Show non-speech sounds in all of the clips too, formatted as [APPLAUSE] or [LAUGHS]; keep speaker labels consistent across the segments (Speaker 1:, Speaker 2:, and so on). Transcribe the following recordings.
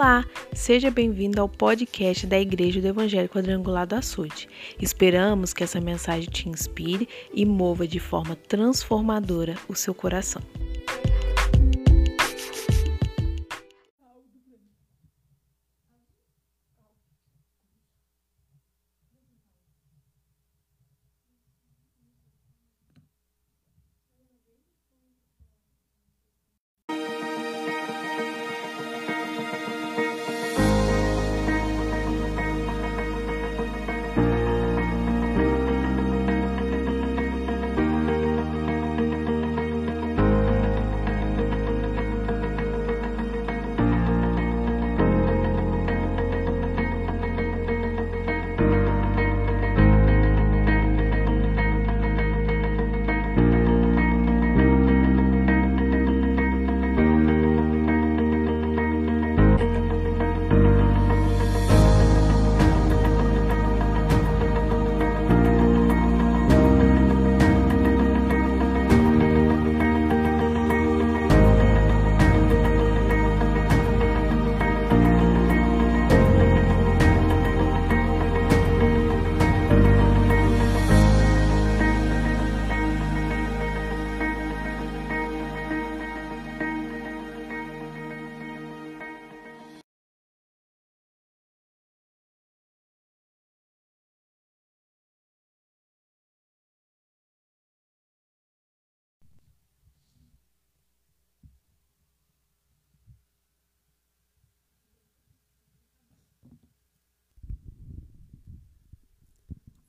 Speaker 1: Olá, seja bem-vindo ao podcast da Igreja do Evangelho Quadrangular do Açude. Esperamos que essa mensagem te inspire e mova de forma transformadora o seu coração.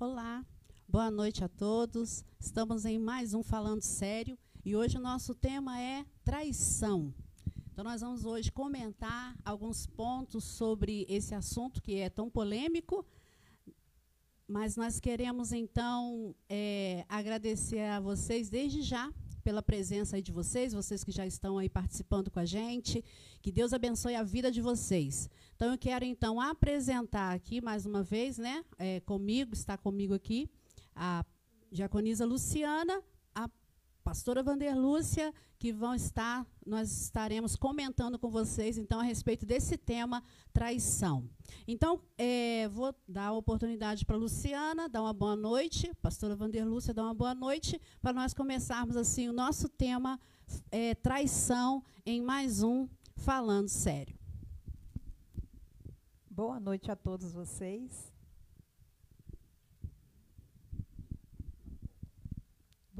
Speaker 2: Olá, boa noite a todos. Estamos em mais um Falando Sério e hoje o nosso tema é traição. Então, nós vamos hoje comentar alguns pontos sobre esse assunto que é tão polêmico, mas nós queremos então é, agradecer a vocês desde já pela presença aí de vocês, vocês que já estão aí participando com a gente. Que Deus abençoe a vida de vocês. Então, eu quero, então, apresentar aqui, mais uma vez, né, é, comigo, está comigo aqui, a diaconisa Luciana, pastora Vanderlúcia, que vão estar, nós estaremos comentando com vocês, então, a respeito desse tema, traição. Então, é, vou dar a oportunidade para a Luciana, dar uma boa noite, pastora Vanderlúcia, dar uma boa noite, para nós começarmos, assim, o nosso tema, é, traição, em mais um Falando Sério.
Speaker 3: Boa noite a todos vocês.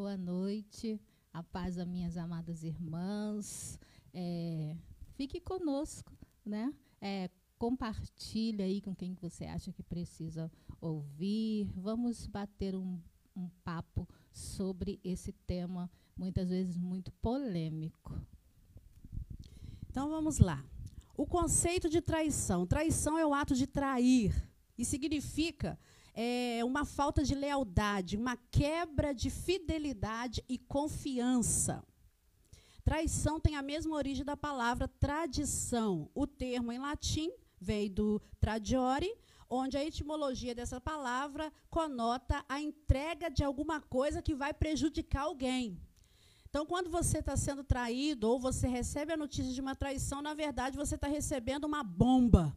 Speaker 4: Boa noite, a paz das minhas amadas irmãs. É, fique conosco, né? É, compartilhe aí com quem você acha que precisa ouvir. Vamos bater um, um papo sobre esse tema, muitas vezes muito polêmico.
Speaker 2: Então vamos lá. O conceito de traição. Traição é o ato de trair. E significa é, uma falta de lealdade, uma quebra de fidelidade e confiança. Traição tem a mesma origem da palavra tradição. O termo em latim veio do tradiore, onde a etimologia dessa palavra conota a entrega de alguma coisa que vai prejudicar alguém. Então, quando você está sendo traído ou você recebe a notícia de uma traição, na verdade, você está recebendo uma bomba.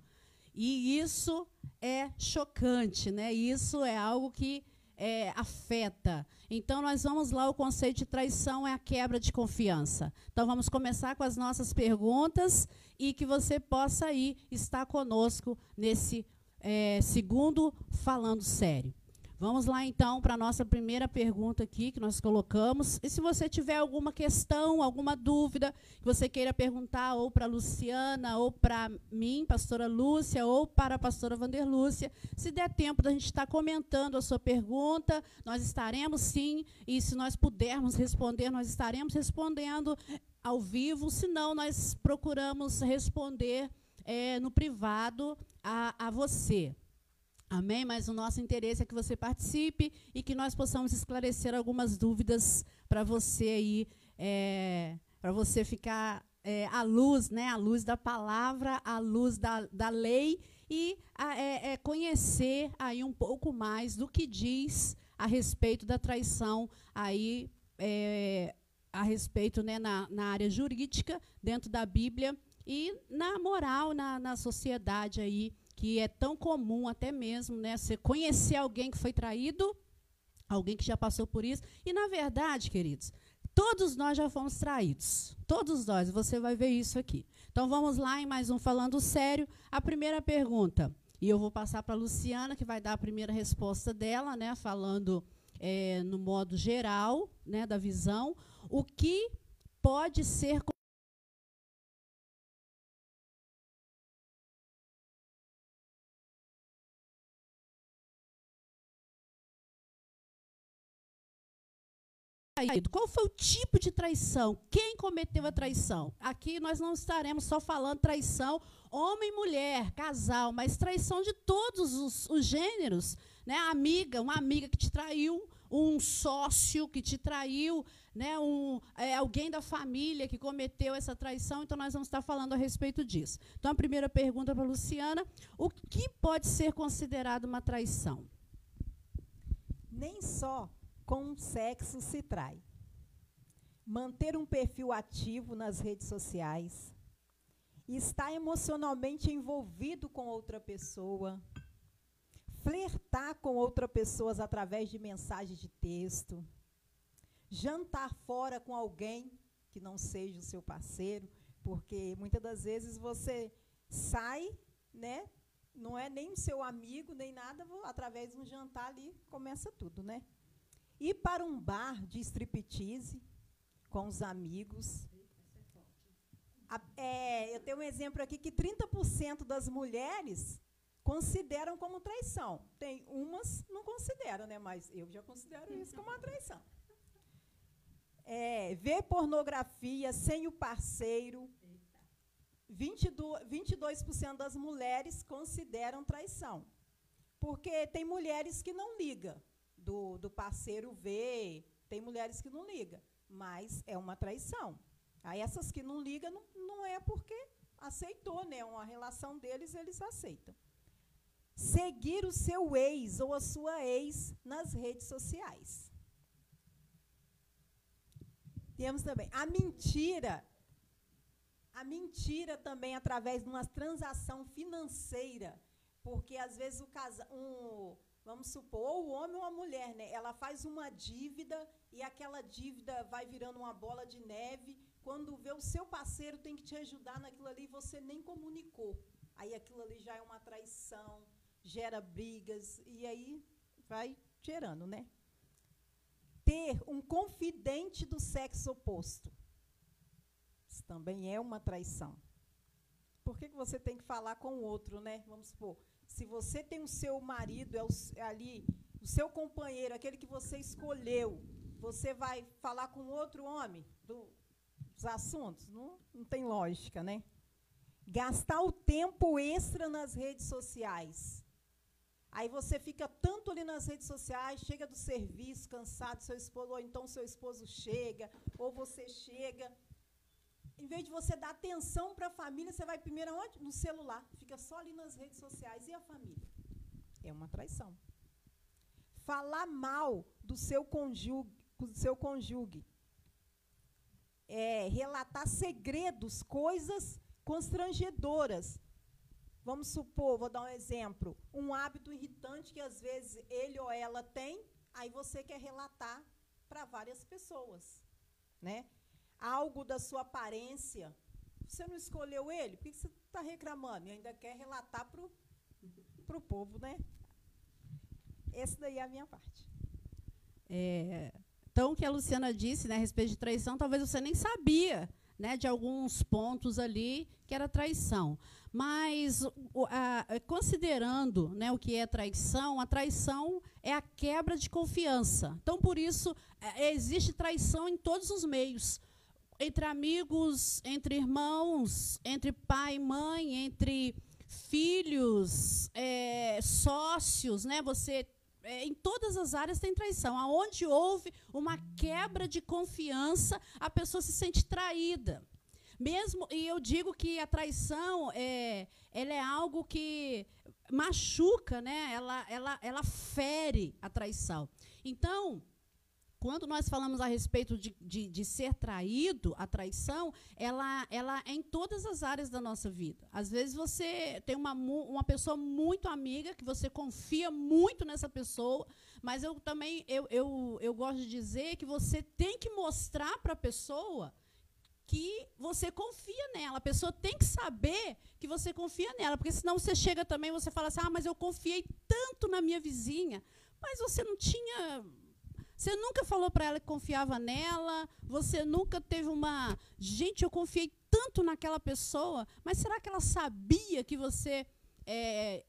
Speaker 2: E isso é chocante, né? Isso é algo que é, afeta. Então, nós vamos lá, o conceito de traição é a quebra de confiança. Então, vamos começar com as nossas perguntas e que você possa aí estar conosco nesse é, segundo Falando Sério. Vamos lá então para a nossa primeira pergunta aqui que nós colocamos. E se você tiver alguma questão, alguma dúvida que você queira perguntar ou para Luciana, ou para mim, pastora Lúcia, ou para a pastora Vanderlúcia, se der tempo da gente estar comentando a sua pergunta, nós estaremos sim, e se nós pudermos responder, nós estaremos respondendo ao vivo, se não, nós procuramos responder é, no privado a, a você. Amém? Mas o nosso interesse é que você participe e que nós possamos esclarecer algumas dúvidas para você aí, é, para você ficar é, à luz, né? À luz da palavra, à luz da, da lei e a, é, é conhecer aí um pouco mais do que diz a respeito da traição aí é, a respeito né, na, na área jurídica dentro da Bíblia e na moral, na, na sociedade aí, que é tão comum até mesmo, né? Você conhecer alguém que foi traído, alguém que já passou por isso. E, na verdade, queridos, todos nós já fomos traídos. Todos nós, você vai ver isso aqui. Então, vamos lá em mais um Falando Sério. A primeira pergunta, e eu vou passar para a Luciana, que vai dar a primeira resposta dela, né? Falando é, no modo geral, né, da visão. O que pode ser traído? Qual foi o tipo de traição? Quem cometeu a traição? Aqui nós não estaremos só falando traição homem e mulher, casal, mas traição de todos os, os gêneros. Né? Amiga, uma amiga que te traiu, um sócio que te traiu, né? um, é, alguém da família que cometeu essa traição. Então, nós vamos estar falando a respeito disso. Então, a primeira pergunta para a Luciana: o que pode ser considerado uma traição?
Speaker 3: Nem só com o sexo se trai. Manter um perfil ativo nas redes sociais, estar emocionalmente envolvido com outra pessoa, flertar com outras pessoas através de mensagens de texto, jantar fora com alguém que não seja o seu parceiro, porque muitas das vezes você sai, né? Não é nem o seu amigo, nem nada, através de um jantar ali começa tudo, né? Ir para um bar de striptease com os amigos. É, eu tenho um exemplo aqui que 30% das mulheres consideram como traição. Tem umas não consideram, né? Mas eu já considero isso como uma traição. É, ver pornografia sem o parceiro. 22%, 22% das mulheres consideram traição. Porque tem mulheres que não ligam do, do parceiro ver, tem mulheres que não ligam, mas é uma traição. Aí essas que não ligam não, não é porque aceitou, né? Uma relação deles, eles aceitam. Seguir o seu ex ou a sua ex nas redes sociais. Temos também a mentira. A mentira também através de uma transação financeira. Porque às vezes o casa, um, vamos supor, ou o homem ou a mulher, né? Ela faz uma dívida e aquela dívida vai virando uma bola de neve. Quando vê o seu parceiro tem que te ajudar naquilo ali, você nem comunicou. Aí aquilo ali já é uma traição, gera brigas e aí vai gerando, né? Ter um confidente do sexo oposto. Isso também é uma traição. Por que, que você tem que falar com o outro, né? Vamos supor, se você tem o seu marido, é, o, é ali, o seu companheiro, aquele que você escolheu, você vai falar com outro homem do, dos assuntos? Não, não tem lógica, né? Gastar o tempo extra nas redes sociais. Aí você fica tanto ali nas redes sociais, chega do serviço, cansado, seu esposo, ou então seu esposo chega, ou você chega, em vez de você dar atenção para a família, você vai primeiro aonde? No celular. Fica só ali nas redes sociais. E a família? É uma traição. Falar mal do seu cônjuge, do seu cônjuge. É, relatar segredos, coisas constrangedoras. Vamos supor, vou dar um exemplo, um hábito irritante que às vezes ele ou ela tem, aí você quer relatar para várias pessoas, né? Algo da sua aparência. Você não escolheu ele? Por que você está reclamando? E ainda quer relatar para o povo, né? Essa daí é a minha parte.
Speaker 2: É, então, o que a Luciana disse né, a respeito de traição, talvez você nem sabia né, de alguns pontos ali que era traição. Mas, a, considerando né, o que é traição, a traição é a quebra de confiança. Então, por isso, é, existe traição em todos os meios entre amigos, entre irmãos, entre pai e mãe, entre filhos, é, sócios, né? Você é, em todas as áreas tem traição. Aonde houve uma quebra de confiança, a pessoa se sente traída. Mesmo, e eu digo que a traição é, ela é algo que machuca, né? ela, ela, ela fere a traição. Então, quando nós falamos a respeito de, de, de, ser traído, a traição, ela, ela é em todas as áreas da nossa vida. Às vezes você tem uma, uma pessoa muito amiga, que você confia muito nessa pessoa, mas eu também eu, eu, eu gosto de dizer que você tem que mostrar para a pessoa que você confia nela. A pessoa tem que saber que você confia nela, porque senão você chega também e você fala assim: "Ah, mas eu confiei tanto na minha vizinha", mas você não tinha você nunca falou para ela que confiava nela, você nunca teve uma. Gente, eu confiei tanto naquela pessoa, mas será que ela sabia que você é,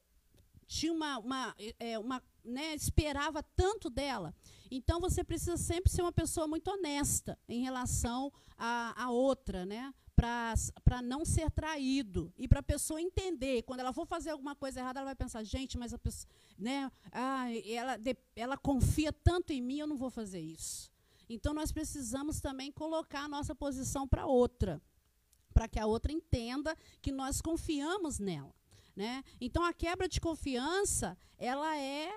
Speaker 2: tinha uma. uma, é, uma né, esperava tanto dela? Então você precisa sempre ser uma pessoa muito honesta em relação à, outra, né? Para não ser traído e para a pessoa entender. Quando ela for fazer alguma coisa errada, ela vai pensar: gente, mas a pessoa, né, ah, ela, ela confia tanto em mim, eu não vou fazer isso. Então nós precisamos também colocar a nossa posição para outra, para que a outra entenda que nós confiamos nela. Né? Então a quebra de confiança, ela é,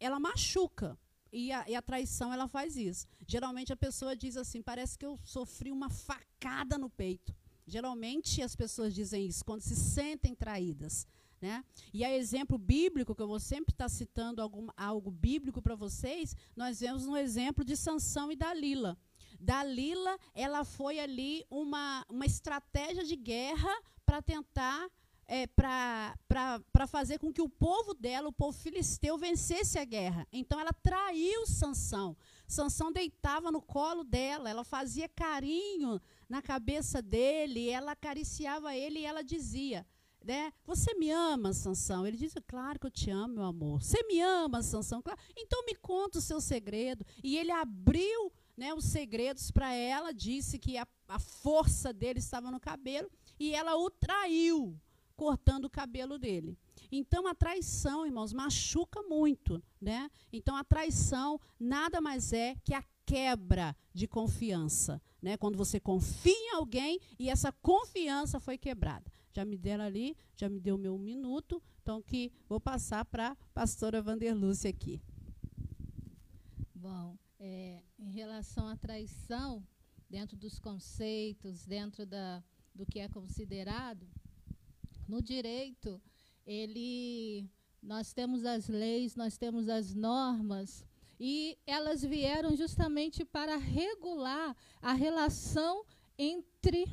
Speaker 2: ela machuca. E a, e a, traição ela faz isso. Geralmente a pessoa diz assim: parece que eu sofri uma facada no peito. Geralmente as pessoas dizem isso quando se sentem traídas. Né? E a exemplo bíblico, que eu vou sempre estar citando algum, algo bíblico para vocês, nós vemos no exemplo de Sansão e Dalila. Dalila, ela foi ali uma, uma estratégia de guerra para tentar é, para fazer com que o povo dela, o povo filisteu, vencesse a guerra. Então ela traiu Sansão. Sansão deitava no colo dela, ela fazia carinho na cabeça dele, ela acariciava ele e ela dizia, né? Você me ama, Sansão? Ele disse, claro que eu te amo, meu amor. Você me ama, Sansão? Claro. Então me conta o seu segredo. E ele abriu né, os segredos para ela, disse que a, a força dele estava no cabelo e ela o traiu cortando o cabelo dele. Então a traição, irmãos, machuca muito, né? Então a traição nada mais é que a quebra de confiança, né? Quando você confia em alguém e essa confiança foi quebrada. Já me deram ali, já me deu meu minuto, então que vou passar para a pastora Vanderlúcia aqui.
Speaker 4: Bom, é, em relação à traição, dentro dos conceitos, dentro da, do que é considerado, no direito, ele nós temos as leis, nós temos as normas e elas vieram justamente para regular a relação entre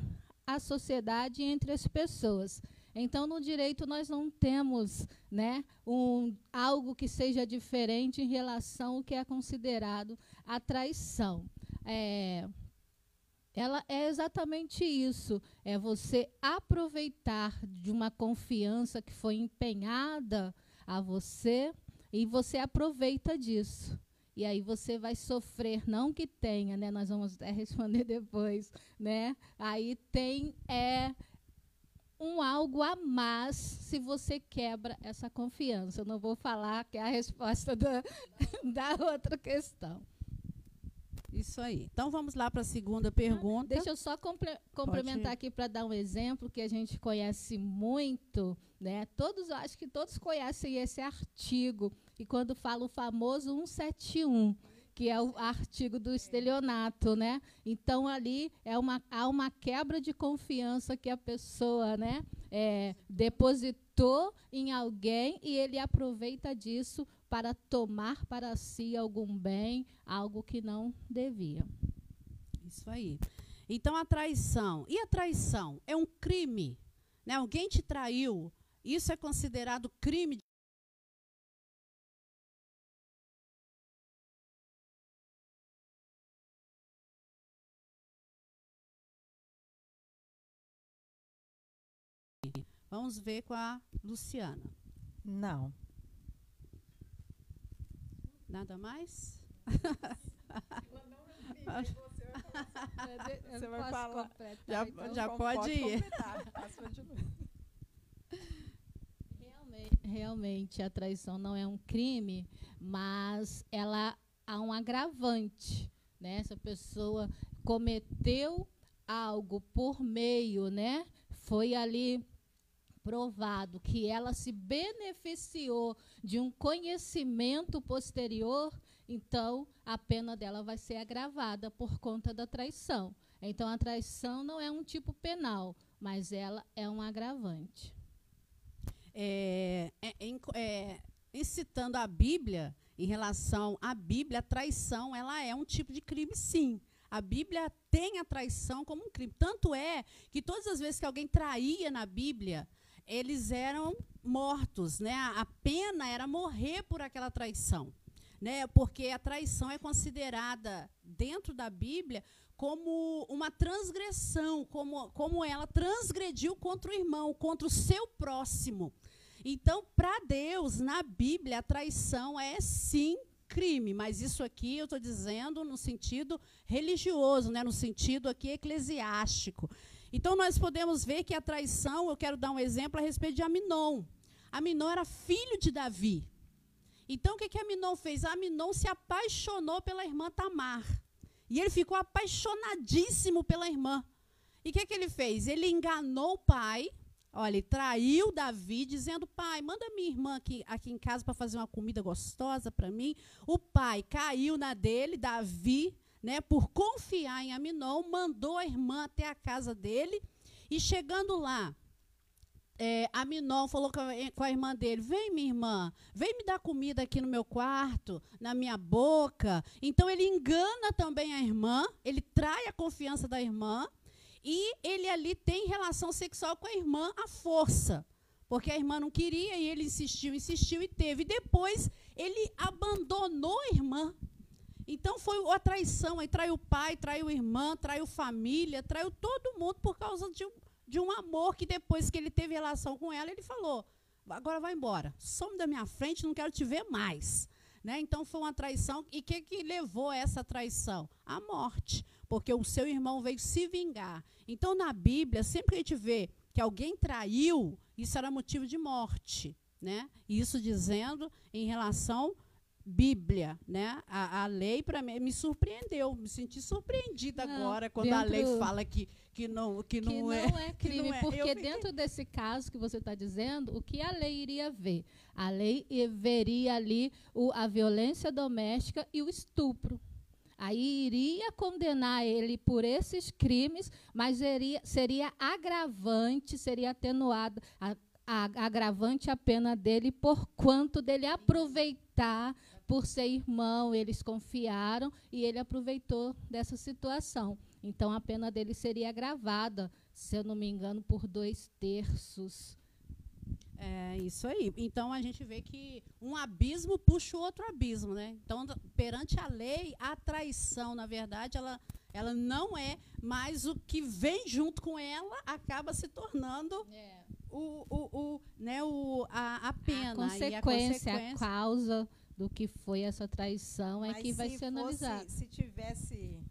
Speaker 4: a sociedade e entre as pessoas. Então, no direito, nós não temos né, um, algo que seja diferente em relação ao que é considerado a traição. É, ela é exatamente isso, é você aproveitar de uma confiança que foi empenhada a você e você aproveita disso. E aí você vai sofrer, não que tenha, né? Nós vamos até [LAUGHS] responder depois, né? Aí tem é um algo a mais se você quebra essa confiança. Eu não vou falar que é a resposta da, [LAUGHS] da outra questão.
Speaker 2: Isso aí. Então vamos lá para a segunda pergunta.
Speaker 4: Deixa eu só comple complementar aqui para dar um exemplo que a gente conhece muito, né? Todos, acho que todos conhecem esse artigo, e quando fala o famoso 171, que é o artigo do estelionato, né? Então ali é uma, há uma quebra de confiança que a pessoa, né, é, depositou em alguém e ele aproveita disso para tomar para si algum bem, algo que não devia.
Speaker 2: Isso aí. Então a traição. E a traição é um crime. Né? Alguém te traiu. Isso é considerado crime Vamos ver com a Luciana.
Speaker 3: Não.
Speaker 2: Nada mais?
Speaker 3: você vai falar.
Speaker 2: Já, então, já pode, ir.
Speaker 4: Realmente, a traição não é um crime, mas ela há um agravante. Né? Essa pessoa cometeu algo por meio, né? Foi ali provado que ela se beneficiou de um conhecimento posterior, então a pena dela vai ser agravada por conta da traição. Então a traição não é um tipo penal, mas ela é um agravante.
Speaker 2: É, é, é, incitando a Bíblia, em relação à Bíblia, a traição ela é um tipo de crime, sim. A Bíblia tem a traição como um crime. Tanto é que todas as vezes que alguém traía na Bíblia, eles eram mortos, né? A pena era morrer por aquela traição, né? Porque a traição é considerada dentro da Bíblia como uma transgressão, como, como ela transgrediu contra o irmão, contra o seu próximo. Então, para Deus, na Bíblia, a traição é sim crime, mas isso aqui eu estou dizendo no sentido religioso, né, no sentido aqui eclesiástico. Então nós podemos ver que a traição, eu quero dar um exemplo a respeito de Aminon. Aminon era filho de Davi. Então o que, que Aminon fez? Aminon se apaixonou pela irmã Tamar. E ele ficou apaixonadíssimo pela irmã. E o que, que ele fez? Ele enganou o pai, Olha, ele traiu Davi, dizendo: Pai, manda minha irmã aqui, aqui em casa para fazer uma comida gostosa para mim. O pai caiu na dele, Davi, né, por confiar em Aminon, mandou a irmã até a casa dele. E chegando lá, é, Aminon falou com a, com a, irmã dele: Vem, minha irmã, vem me dar comida aqui no meu quarto, na minha boca. Então ele engana também a irmã, ele trai a confiança da irmã. E ele ali tem relação sexual com a irmã à força. Porque a irmã não queria e ele insistiu, insistiu e teve. E depois ele abandonou a irmã. Então foi a traição. Aí traiu o pai, traiu a irmã, traiu família, traiu todo mundo por causa de um, de um amor que depois que ele teve relação com ela, ele falou: agora vai embora, some da minha frente, não quero te ver mais. Né? Então foi uma traição. E o que, que levou a essa traição? A morte porque o seu irmão veio se vingar. Então, na Bíblia, sempre que a gente vê que alguém traiu, isso era motivo de morte. Né? Isso dizendo em relação Bíblia, né? A, a lei para mim me surpreendeu, me senti surpreendida não, agora quando a lei fala que que não que,
Speaker 4: que
Speaker 2: não,
Speaker 4: é,
Speaker 2: é [LAUGHS]
Speaker 4: crime, não é. porque dentro desse caso que você está dizendo, o que a lei iria ver? A lei veria ali o, a violência doméstica e o estupro. Aí iria condenar ele por esses crimes, mas iria, seria agravante, seria atenuado, a, a, agravante a pena dele por quanto dele aproveitar por ser irmão, eles confiaram e ele aproveitou dessa situação. Então a pena dele seria agravada, se eu não me engano, por dois terços
Speaker 2: é isso aí. Então a gente vê que um abismo puxa o outro abismo, né? Então, perante a lei, a traição, na verdade, ela, ela não é, mas o que vem junto com ela acaba se tornando é. o, o, o, né, o, a, a pena.
Speaker 4: A consequência, a, consequência. a causa do que foi essa traição é que vai ser analisado.
Speaker 3: Se tivesse se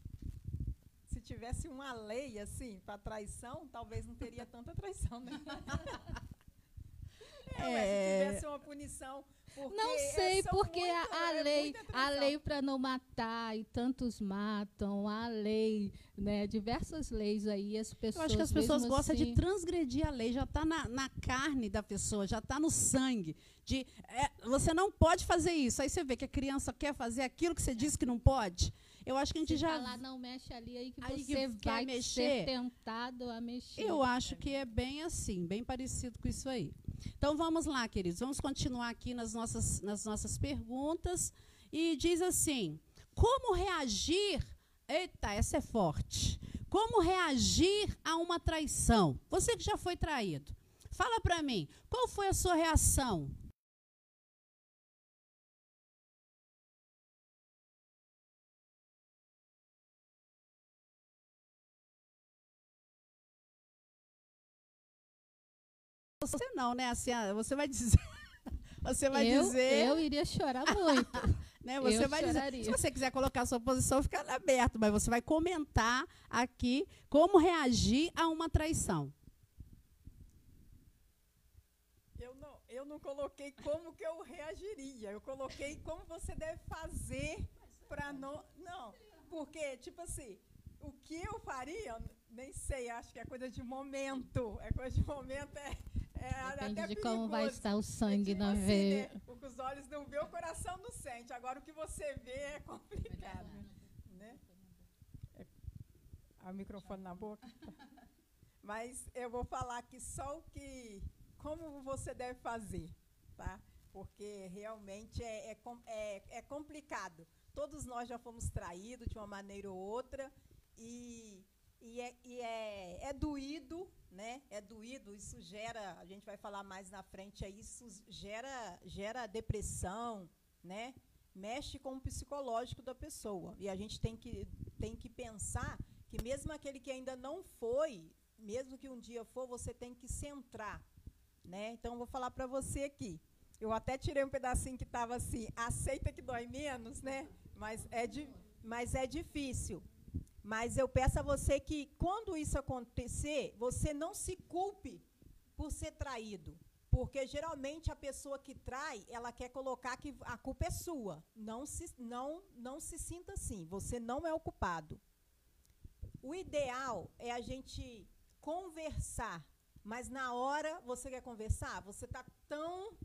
Speaker 3: tivesse uma lei assim para traição, talvez não teria tanta traição, né? [LAUGHS] é, se tivesse uma punição.
Speaker 4: Não sei, porque muito, a, a é lei, a lei para não matar e tantos matam, a lei, né, diversas leis aí, as pessoas. Eu
Speaker 2: acho que as pessoas gostam assim, de transgredir a lei, já está na, na, carne da pessoa, já está no sangue. De, é, você não pode fazer isso. Aí você vê que a criança quer fazer aquilo que você disse que não pode. Eu acho que a gente já.
Speaker 4: Falar, não mexe ali, aí que aí você que vai mexer. ser tentado a mexer.
Speaker 2: Eu acho que é bem assim, bem parecido com isso aí. Então vamos lá, queridos, vamos continuar aqui nas nossas, nas nossas perguntas. E diz assim: como reagir? Eita, essa é forte. Como reagir a uma traição? Você que já foi traído, fala para mim, qual foi a sua reação? Você não, né? Assim, ah, você vai dizer. [LAUGHS] Você vai
Speaker 4: eu,
Speaker 2: dizer.
Speaker 4: Eu iria chorar [LAUGHS] muito.
Speaker 2: né? Você eu vai choraria. dizer. Se você quiser colocar a sua posição, fica aberto, mas você vai comentar aqui como reagir a uma traição.
Speaker 3: Eu não, eu não coloquei como que eu reagiria. Eu coloquei como você deve fazer para não. Não, porque, tipo assim, o que eu faria, nem sei, acho que é coisa de momento. É coisa de momento, é É,
Speaker 4: Depende de como vai estar o sangue
Speaker 3: é tipo
Speaker 4: na
Speaker 3: assim,
Speaker 4: veia.
Speaker 3: né? O que os olhos não vê, o coração não sente. Agora o que você vê é complicado. Né? É, ah, o microfone na boca. [LAUGHS] Mas eu vou falar aqui só o que. Como você deve fazer, tá? Porque realmente é, é, é, é complicado. Todos nós já fomos traídos de uma maneira ou outra. E, e, é, e é, é doído, né? É doído, isso gera, a gente vai falar mais na frente, aí, isso gera, gera depressão, né? Mexe com o psicológico da pessoa. E a gente tem que, tem que pensar que mesmo aquele que ainda não foi, mesmo que um dia for, você tem que centrar, né? Então vou falar para você aqui. Eu até tirei um pedacinho que estava assim, aceita que dói menos, né? Mas é, di mas é difícil. Mas eu peço a você que, quando isso acontecer, você não se culpe por ser traído. Porque geralmente a pessoa que trai, ela quer colocar que a culpa é sua. Não se, não, não se sinta assim. Você não é o culpado. O ideal é a gente conversar. Mas na hora você quer conversar, você está tão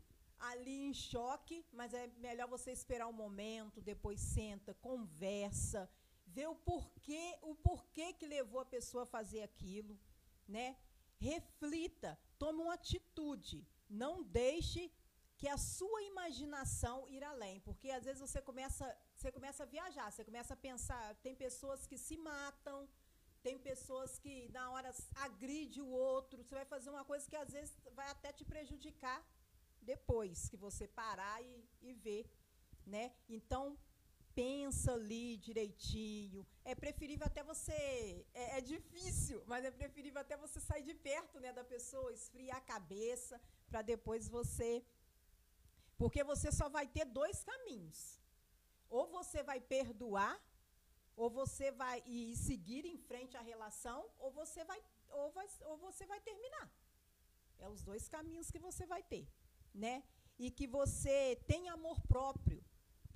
Speaker 3: ali em choque, mas é melhor você esperar um momento, depois senta, conversa, vê o porquê, o porquê que levou a pessoa a fazer aquilo, né? Reflita, tome uma atitude, não deixe que a sua imaginação ir além, porque às vezes você começa, você começa a viajar, você começa a pensar, tem pessoas que se matam, tem pessoas que na hora agride o outro, você vai fazer uma coisa que às vezes vai até te prejudicar depois que você parar e, e ver, né? Então pensa ali direitinho. É preferível até você. É, é difícil, mas é preferível até você sair de perto né, da pessoa, esfriar a cabeça, para depois você. Porque você só vai ter dois caminhos. Ou você vai perdoar, ou você vai e seguir em frente à relação, ou você vai, ou vai, ou você vai terminar. É os dois caminhos que você vai ter, né? E que você tenha amor próprio,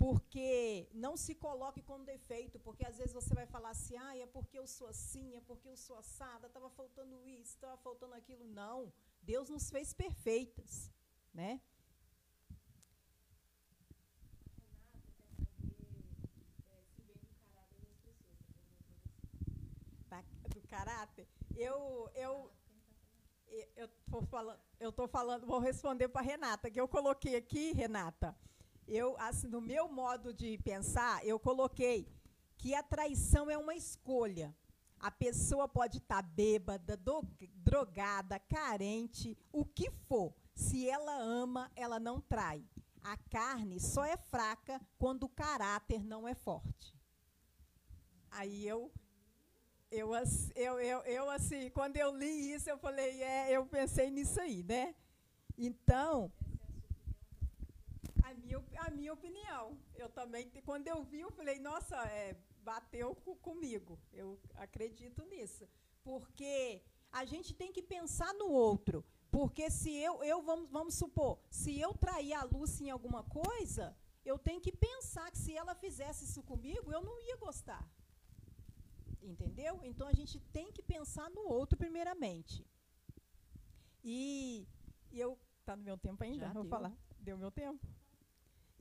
Speaker 3: porque não se coloque com defeito, porque às vezes você vai falar assim, ah, é porque eu sou assim, é porque eu sou assada, estava faltando isso, estava faltando aquilo. Não, Deus nos fez perfeitas, né? Do caráter. Eu, eu, eu tô falando, eu tô falando, vou responder para Renata, que eu coloquei aqui, Renata. Eu, assim, no meu modo de pensar, eu coloquei que a traição é uma escolha. A pessoa pode estar bêbada, do- drogada, carente, o que for. Se ela ama, ela não trai. A carne só é fraca quando o caráter não é forte. Aí eu eu, eu, eu, eu, assim, quando eu li isso, eu falei, é, eu pensei nisso aí, né? Então, minha, a minha opinião, eu também, quando eu vi, eu falei, nossa, é, bateu co- comigo, eu acredito nisso. Porque a gente tem que pensar no outro, porque se eu, eu vamos, vamos supor, se eu trair a Lúcia em alguma coisa, eu tenho que pensar que se ela fizesse isso comigo, eu não ia gostar. Entendeu? Então a gente tem que pensar no outro primeiramente. E, e eu. Está no meu tempo ainda?
Speaker 2: Já
Speaker 3: Vou
Speaker 2: deu.
Speaker 3: falar. Deu meu tempo?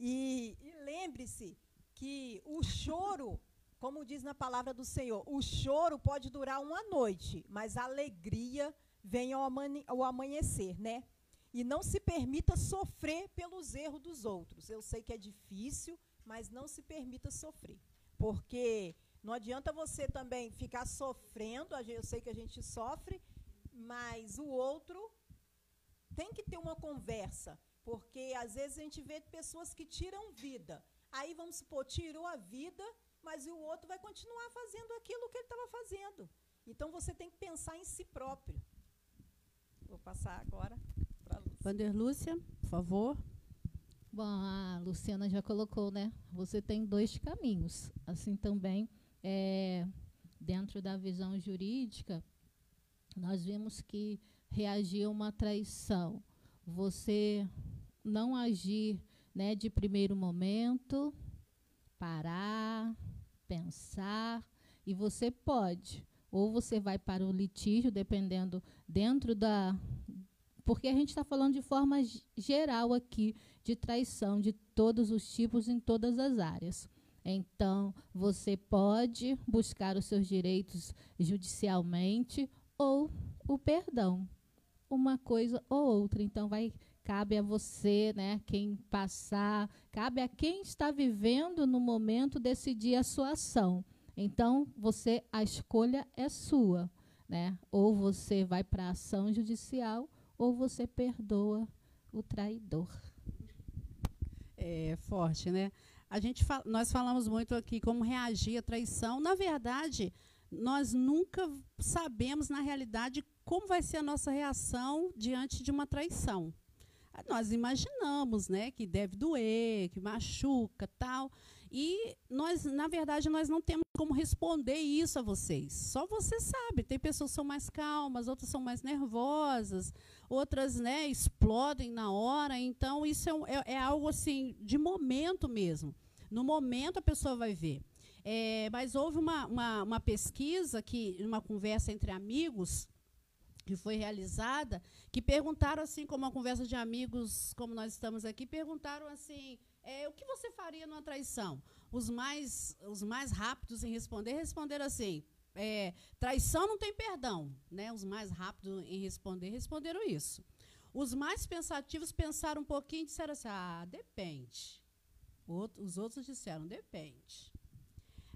Speaker 3: E, e lembre-se que o choro, como diz na palavra do Senhor, o choro pode durar uma noite, mas a alegria vem ao, ao amanhecer, né? E não se permita sofrer pelos erros dos outros. Eu sei que é difícil, mas não se permita sofrer. Porque não adianta você também ficar sofrendo, eu sei que a gente sofre, mas o outro tem que ter uma conversa, porque às vezes a gente vê pessoas que tiram vida. Aí vamos supor, tirou a vida, mas o outro vai continuar fazendo aquilo que ele estava fazendo. Então você tem que pensar em si próprio. Vou passar agora para a Lúcia.
Speaker 2: Vander Lúcia, por favor.
Speaker 4: Bom, a Luciana já colocou, né? Você tem dois caminhos. Assim também, é, dentro da visão jurídica, nós vimos que reagir a uma traição, você não agir né, de primeiro momento, parar, pensar, e você pode. Ou você vai para o litígio, dependendo dentro da Porque a gente está falando de forma geral aqui de traição de todos os tipos em todas as áreas. Então, você pode buscar os seus direitos judicialmente ou o perdão. Uma coisa ou outra. Então, vai cabe a você, né, quem passar, cabe a quem está vivendo no momento decidir a sua ação. Então, você a escolha é sua, né? Ou você vai para a ação judicial ou você perdoa o traidor.
Speaker 2: É forte, né? A gente nós falamos muito aqui como reagir à traição. Na verdade, nós nunca sabemos na realidade como vai ser a nossa reação diante de uma traição nós imaginamos, né, que deve doer, que machuca, tal. E nós, na verdade, nós não temos como responder isso a vocês. Só você sabe. Tem pessoas que são mais calmas, outras são mais nervosas, outras, né, explodem na hora. Então, isso é, é, é algo assim de momento mesmo. No momento a pessoa vai ver. É, mas houve uma, uma, uma pesquisa que, uma conversa entre amigos, que foi realizada, que perguntaram assim, como uma conversa de amigos, como nós estamos aqui, perguntaram assim, é, o que você faria numa traição? Os mais, os mais rápidos em responder responderam assim, é, traição não tem perdão, né? Os mais rápidos em responder responderam isso. Os mais pensativos pensaram um pouquinho e disseram assim, ah, depende. Outro, os outros disseram, depende.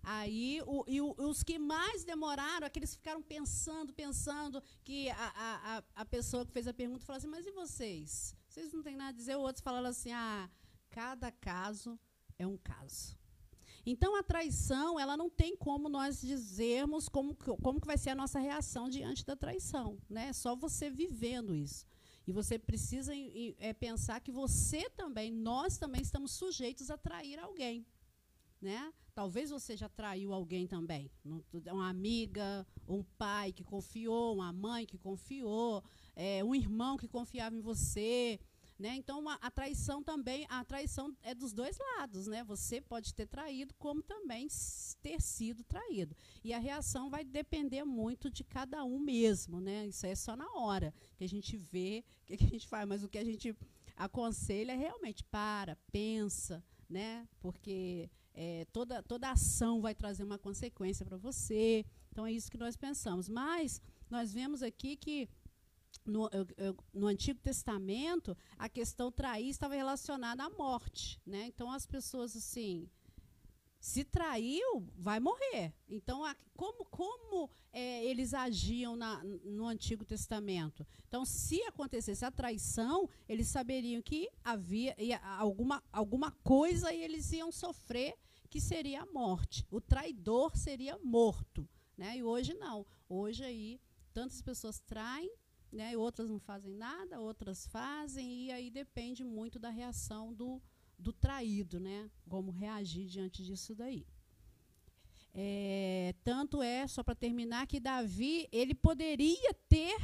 Speaker 2: Aí, o, e o, os que mais demoraram, aqueles ficaram pensando, pensando, que a, a, a pessoa que fez a pergunta falou assim, mas e vocês? Vocês não têm nada a dizer? Outros falaram assim, ah, cada caso é um caso. Então, a traição, ela não tem como nós dizermos como, como que vai ser a nossa reação diante da traição. Né? É só você vivendo isso. E você precisa é, pensar que você também, nós também estamos sujeitos a trair alguém. Né? Talvez você já traiu alguém também. Uma amiga, um pai que confiou, uma mãe que confiou, é, um irmão que confiava em você. Né? Então, a, a, traição também, a traição é dos dois lados. Né? Você pode ter traído, como também ter sido traído. E a reação vai depender muito de cada um mesmo. Né? Isso é só na hora que a gente vê o que, que a gente faz. Mas o que a gente aconselha é realmente para, pensa, né? porque é, toda, toda ação vai trazer uma consequência para você. Então é isso que nós pensamos. Mas nós vemos aqui que no, no Antigo Testamento a questão trair estava relacionada à morte. Né? Então as pessoas assim. Se traiu, vai morrer. Então, a, como, como é, eles agiam na, no Antigo Testamento? Então, se acontecesse a traição, eles saberiam que havia alguma, alguma coisa e eles iam sofrer que seria a morte. O traidor seria morto. Né? E hoje não. Hoje aí, tantas pessoas traem, né? outras não fazem nada, outras fazem, e aí depende muito da reação do, do traído, né? Como reagir diante disso daí. É, tanto é, só para terminar, que Davi ele poderia ter